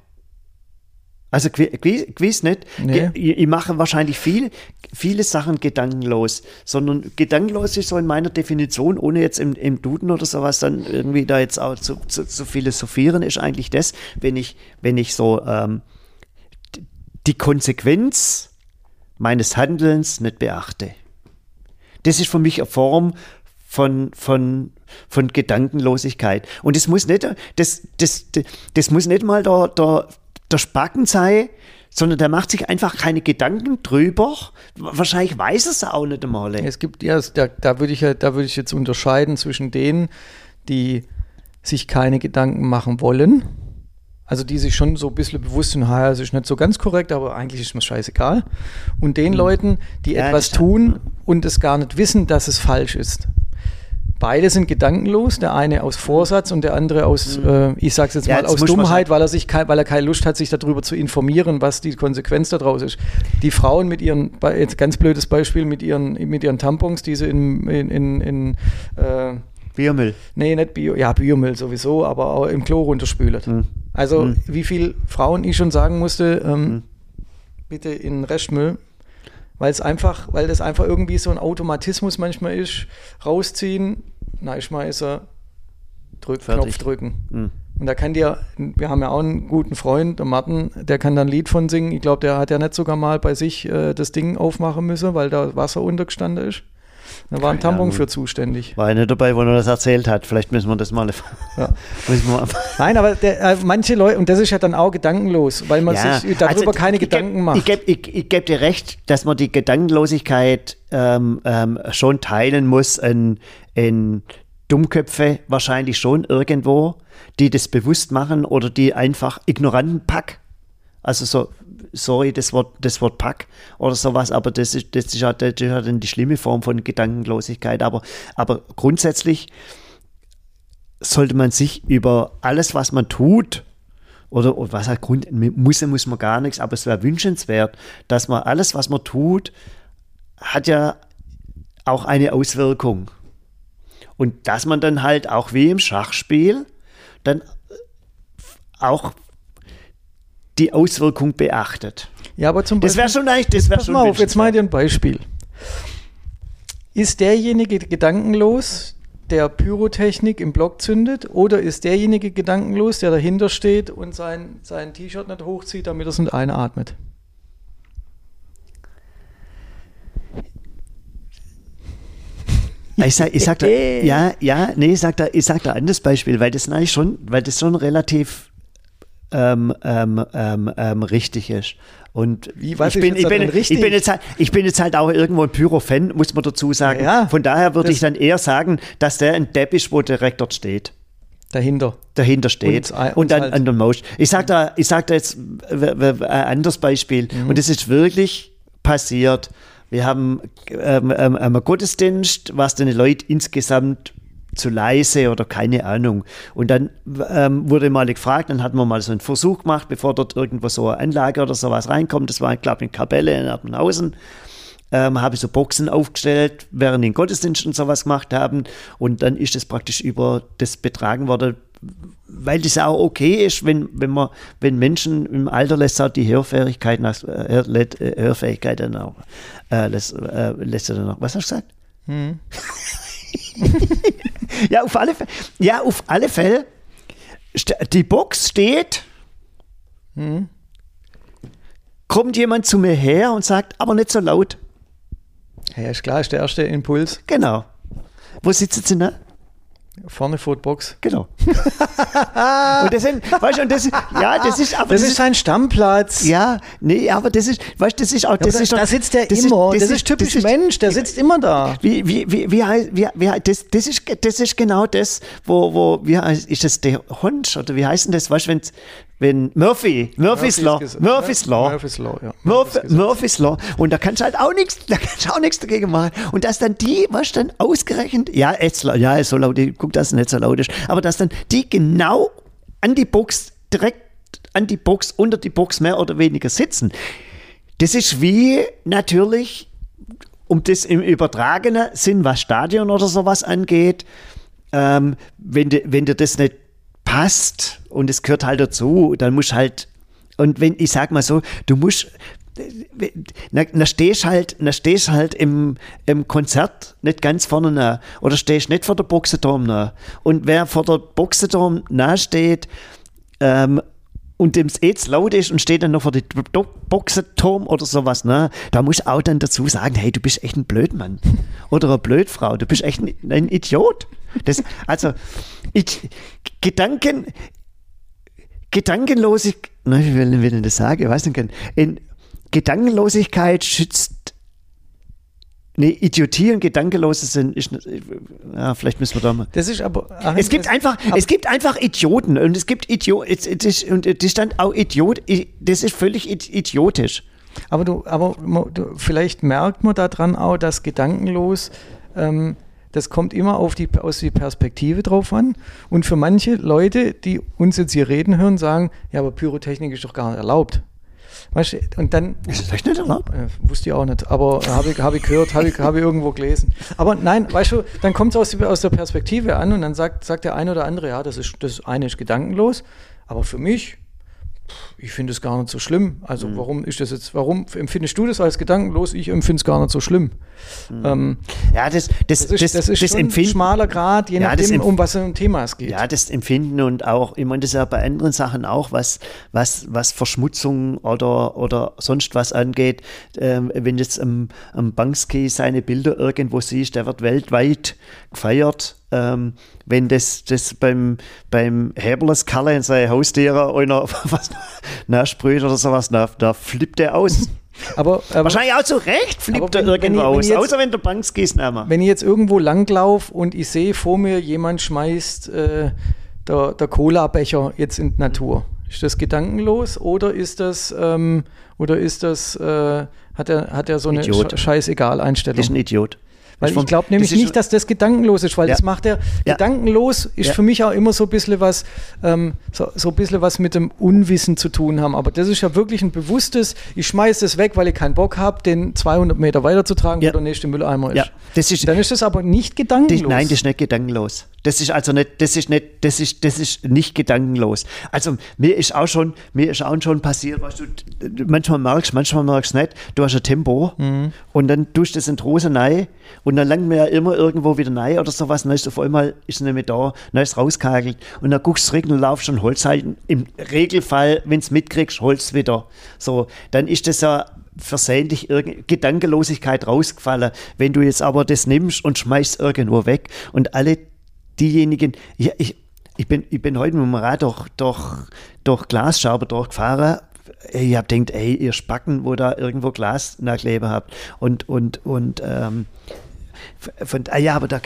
Also gewi- gewi- gewiss nicht. Nee. Ich, ich mache wahrscheinlich viel, viele Sachen gedankenlos, sondern gedankenlos ist so in meiner Definition, ohne jetzt im, im Duden oder sowas dann irgendwie da jetzt auch zu, zu, zu philosophieren, ist eigentlich das, wenn ich, wenn ich so ähm, die Konsequenz meines Handelns nicht beachte. Das ist für mich eine Form von, von, von Gedankenlosigkeit. Und das muss nicht, das, das, das, das muss nicht mal der, der, der Spacken sein, sondern der macht sich einfach keine Gedanken drüber. Wahrscheinlich weiß er es auch nicht einmal. Es gibt, ja, da, da würde ich ja, da würde ich jetzt unterscheiden zwischen denen, die sich keine Gedanken machen wollen. Also die sich schon so ein bisschen bewusst sind, ha, es ist nicht so ganz korrekt, aber eigentlich ist mir scheißegal. Und den Leuten, die. Ja, etwas tun und es gar nicht wissen, dass es falsch ist. Beide sind gedankenlos, der eine aus Vorsatz und der andere aus, äh, ich sag's jetzt Mhm. Ja, mal, das aus Dummheit, weil er sich kein, weil er keine Lust hat, sich darüber zu informieren, was die Konsequenz daraus ist. Die Frauen mit ihren, jetzt ganz blödes Beispiel, mit ihren, mit ihren Tampons, die sie in, in, in, in äh, Biomüll. nee, nicht Bio, ja, Biomüll sowieso, aber auch im Klo runterspülen. Hm. Also, Hm. wie viel Frauen ich schon sagen musste, ähm, bitte in Restmüll, weil es einfach, weil das einfach irgendwie so ein Automatismus manchmal ist, rausziehen, schmeißen, drück, Fertig. Knopf drücken. Hm. Und da kann dir, wir haben ja auch einen guten Freund, der Martin, der kann da ein Lied von singen. Ich glaube, der hat ja nicht sogar mal bei sich äh, das Ding aufmachen müssen, weil da Wasser untergestanden ist. Da war ein Tampon für zuständig. War nicht dabei, wo er das erzählt hat. Vielleicht müssen wir das mal. Ja. [LAUGHS] wir, Nein, aber der, äh, manche Leute, und das ist ja dann auch gedankenlos, weil man Ja, sich darüber also keine ich geb- Gedanken macht. Ich gebe ich, ich geb dir recht, dass man die Gedankenlosigkeit ähm, ähm, schon teilen muss in, in Dummköpfe wahrscheinlich schon irgendwo, die das bewusst machen oder die einfach ignoranten Pack. Also so, sorry, das Wort, das Wort Pack oder sowas, aber das ist, das ist, halt, das ist halt dann die schlimme Form von Gedankenlosigkeit. Aber, aber grundsätzlich sollte man sich über alles, was man tut, oder, oder was halt Grund, muss, muss man gar nichts, aber es wäre wünschenswert, dass man alles, was man tut, hat ja auch eine Auswirkung. Und dass man dann halt auch wie im Schachspiel dann auch die Auswirkung beachtet. ja, aber zum Das wäre schon eigentlich, das wäre Pass schon mal auf, jetzt mal dir ein Beispiel. Ist derjenige gedankenlos, der Pyrotechnik im Block zündet, oder ist derjenige gedankenlos, der dahinter steht und sein, sein T-Shirt nicht hochzieht, damit er es nicht einatmet? Ich sag, ich sag da, [LAUGHS] ja, ja, nee, ich sag da, ich sag da ein anderes Beispiel, weil das eigentlich schon, weil das schon relativ ähm, ähm, ähm, ähm, richtig ist. Und Wie, was ich bin, jetzt ich, bin, richtig? ich bin jetzt halt, ich bin jetzt halt auch irgendwo ein Pyro-Fan, muss man dazu sagen. Ja. Von daher würde ich dann eher sagen, dass der ein Depp ist, wo direkt dort steht Dahinter. dahinter steht Und- und, und dann halt- an der Motion. Ich sag da, ich sag da jetzt ein anderes Beispiel Mhm. und das ist wirklich passiert. Wir haben ähm, ähm, einen Gottesdienst, was den Leuten insgesamt zu leise oder keine Ahnung. Und dann ähm, wurde mal gefragt, dann hatten wir mal so einen Versuch gemacht, bevor dort irgendwo so eine Anlage oder sowas reinkommt. Das war, glaube ich, in Kapelle in Erpenhausen ähm, habe ich so Boxen aufgestellt, während den Gottesdienst und sowas gemacht haben. Und dann ist das praktisch über das betragen worden, weil das auch okay ist, wenn, wenn man, wenn Menschen im Alter lässt auch die Hörfähigkeit nach, äh, äh, Hörfähigkeit dann auch, äh, lässt, äh, lässt dann auch. Was hast du gesagt? Hm. [LAUGHS] [LAUGHS] Ja, auf alle Fälle. Ja, auf alle Fälle. Die Box steht. Hm. Kommt jemand zu mir her und sagt, aber nicht so laut. Ja, ist klar, ist der erste Impuls. Genau. Wo sitzen Sie denn? Vorne vor der Box. Genau. [LAUGHS] und das sind, weißt du, und das, ja, das ist, aber Das ist sein Stammplatz. ja, nee, aber das ist, weißt du, das ist auch, das Ja, ist doch- da sitzt der das immer. Ist, das, ist typisch das ist- Mensch, der sitzt immer da. Wie, wie, wie, wie, heißt- wie, wie, das, das, ist, das ist genau das, wo, wo wie heißt, ist das der Hund oder wie heißt denn das, weißt du, wenn wenn Murphy, Murphy's Law, Murphy's Law, Murphy's Law, ja. Murphy, Murphy's Law. Und da kannst du halt auch nichts, da kannst du auch nichts dagegen machen. Und dass dann die, was dann ausgerechnet, ja, jetzt, ja, ist so laut, ich guck, dass es nicht so laut ist, aber dass dann die genau an die Box, direkt an die Box, unter die Box mehr oder weniger sitzen. Das ist wie natürlich, um das im übertragenen Sinn, was Stadion oder sowas angeht, ähm, wenn, dir- wenn dir das nicht passt und es gehört halt dazu, dann musst halt, und wenn, ich sag mal so, du musst, na, na stehst halt, na stehst halt im, im Konzert nicht ganz vorne nah oder stehst nicht vor der Boxenturm nah. Und wer vor der Boxenturm nah steht, ähm, und dem es zu laut ist und steht dann noch vor dem Boxenturm oder sowas, ne, da muss auch dann dazu sagen, hey, du bist echt ein Blödmann. [LAUGHS] Oder eine Blödfrau, du bist echt ein, ein Idiot. Das, also, ich, Gedanken, Gedankenlosigkeit, ne, wie will, will ich das sagen, ich weiß nicht, in Gedankenlosigkeit schützt Nee, Idiotie und Gedankenlose sind, ist, ja, vielleicht müssen wir da mal. Das ist aber. Achim, Es gibt einfach, es gibt einfach Idioten und es gibt Idioten, es, es ist, und das stand auch Idiot, das ist völlig id- idiotisch. Aber du, aber du, vielleicht merkt man daran auch, dass gedankenlos, ähm, das kommt immer auf die, aus die Perspektive drauf an. Und für manche Leute, die uns jetzt hier reden hören, sagen, ja, aber Pyrotechnik ist doch gar nicht erlaubt. Weißt du, und dann Ist das echt nicht erlaubt? äh, wusste ich auch nicht, aber habe ich, hab ich gehört, habe ich, hab ich irgendwo gelesen. Aber nein, weißt du, dann kommt es aus, aus der Perspektive an und dann sagt, sagt der eine oder andere, ja, das ist das eine ist gedankenlos, aber für mich, pff, ich finde es gar nicht so schlimm. Also warum ist das jetzt, warum empfindest du das als gedankenlos? Ich empfinde es gar nicht so schlimm. Ähm, Ja, das, das, das ist, das, ist schon ein schmaler Grad, je Ja, das nachdem, um was für ein Thema es geht. Ja, das Empfinden und auch, ich meine, das ist ja bei anderen Sachen auch, was, was, was Verschmutzung oder, oder sonst was angeht. Ähm, wenn jetzt am, am Banksy seine Bilder irgendwo siehst, der wird weltweit gefeiert. Ähm, wenn das, das beim, beim Heberles Kalle in seine Haustiere einer [LAUGHS] was nachsprüht oder sowas, da, da flippt er aus. [LAUGHS] Aber, aber Wahrscheinlich auch zu Recht flippt er irgendwo wenn aus, jetzt- außer wenn der es nicht mehr. wenn ich jetzt irgendwo langlaufe und ich sehe vor mir, jemand schmeißt äh, der, der Cola-Becher jetzt in die Natur. Ist das gedankenlos oder ist das, ähm, oder ist das, äh, hat er, hat er so eine. Sch- scheißegal-Einstellung? Ist ein Idiot. Weil Das ich glaube nämlich das nicht, dass das gedankenlos ist, weil Ja. das macht er, Ja. gedankenlos ist Ja. für mich auch immer so ein bisschen was, ähm, so, so ein bisschen was mit dem Unwissen zu tun haben. Aber das ist ja wirklich ein bewusstes, ich schmeiße das weg, weil ich keinen Bock habe, den 200 Meter weiterzutragen, Ja. wo der nächste Mülleimer ist. Das ist, Dann ist das aber nicht Das, gedankenlos. nein, das ist nicht gedankenlos. Das ist also nicht, das ist nicht, das ist, das ist nicht gedankenlos. Also mir ist auch schon, mir ist auch schon passiert, weißt du, manchmal merkst, manchmal merkst du nicht, du hast ein Tempo und dann tust du das in die Hose rein und dann langt mir ja immer irgendwo wieder rein oder sowas, dann ist auf einmal ist es nicht mehr da, dann ist es rauskagelt und dann guckst du zurück und laufst schon Holz halten. Im Regelfall, wenn du mitkriegst, Holz wieder. So, dann ist das ja versehentlich irgendeine Gedankenlosigkeit rausgefallen. Wenn du jetzt aber das nimmst und schmeißt irgendwo weg und alle diejenigen, ja, ich, ich, bin, ich bin heute mit dem Rad durch, durch, durch Glasscherben durchgefahren. Ich habe gedacht, ey, ihr Spacken, wo da irgendwo Glas nachkleben habt. Und, und, und, ähm, von, ah ja, aber da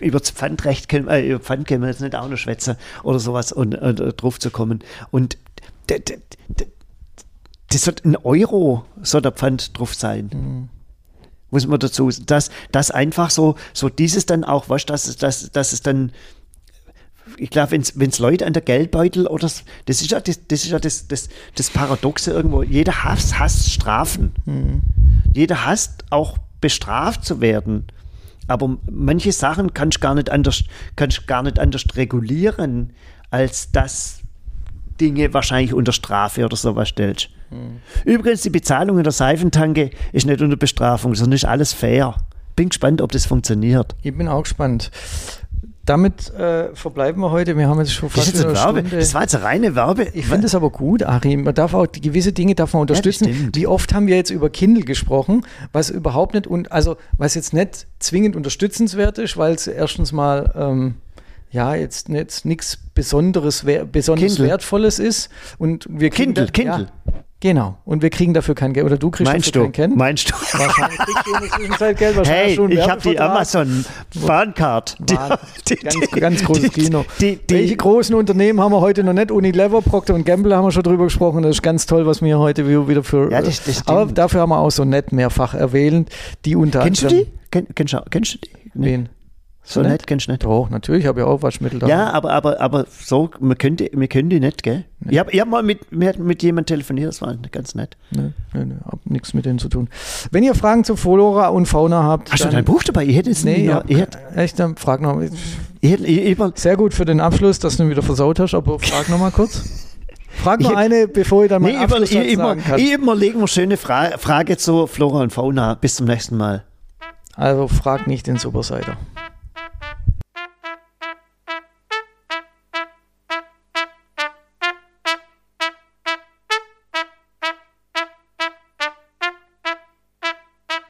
über das Pfandrecht können, äh, über Pfand können wir jetzt nicht auch noch schwätzen oder sowas und, und äh, drauf zu kommen. Und das wird ein Euro, soll der Pfand drauf sein. Muss man dazu, dass das einfach so, so dieses dann auch, du, dass, es- dass, dass es dann, ich glaube, wenn es Leute an der Geldbeutel oder s- das ist ja das, das ist ja das, das, das Paradoxe irgendwo, jeder hasst, hasst Strafen. Jeder hasst auch bestraft zu werden. Aber manche Sachen kannst du gar nicht anders, kannst gar nicht anders regulieren, als dass Dinge wahrscheinlich unter Strafe oder sowas stellst. Übrigens, die Bezahlung in der Seifentanke ist nicht unter Bestrafung, sondern ist alles fair. Bin gespannt, ob das funktioniert. Ich bin auch gespannt. Damit äh, verbleiben wir heute. Wir haben jetzt schon Das, fast ist wieder eine Werbe. Stunde. das war jetzt eine reine Werbe. Ich finde es aber gut, Achim. Man darf auch gewisse Dinge darf man unterstützen. stimmt. Wie oft haben wir jetzt über Kindle gesprochen, was überhaupt nicht und also was jetzt nicht zwingend unterstützenswert ist, weil es erstens mal ähm, ja jetzt nicht nichts Besonderes, wer, besonders Kindle. Wertvolles ist und wir Kindle, Kindle. Ja, Genau. Und wir kriegen dafür kein Geld. Oder du kriegst Meinst dafür du? kein Geld. Meinst du? Wahrscheinlich kriegst du in der Zwischenzeit Geld. Wahrscheinlich Hey, schon ich habe die. Amazon Bahncard. Die, die, Ganz, ganz großes die- Kino. Die, die, Welche großen Unternehmen haben wir heute noch nicht? Unilever, Procter Gamble haben wir schon drüber gesprochen. Das ist ganz toll, was wir heute wieder für. Ja, das- das aber stimmt. dafür haben wir auch so nett mehrfach erwähnt, die unter kennst du die? Kenn, kennst, du, kennst du die? Nee. Wen? So nett kennst du nicht. Doch, natürlich, habe ich auch Waschmittel da. Ja, aber, aber, aber so, wir können die, wir können die nicht, gell? Ich habe ich hab mal mit, mit, mit jemandem telefoniert, das war ganz nett. Ne, ne, ne, hab nichts mit denen zu tun. Wenn ihr Fragen zu Flora und Fauna habt, Hast du dein Buch dabei? Ich hätte es Nee, nicht ja, ich hätte, echt, dann frag noch. ich ich, ich, Sehr gut für den Abschluss, dass du ihn wieder versaut hast, aber frag noch mal kurz. Frag noch Ich- eine, bevor ich dann nee, meinen über, ich, immer, sagen kann. ich überlege mir schöne Fra Frage zu Flora und Fauna. Bis zum nächsten Mal. Also frag nicht den Superseiter.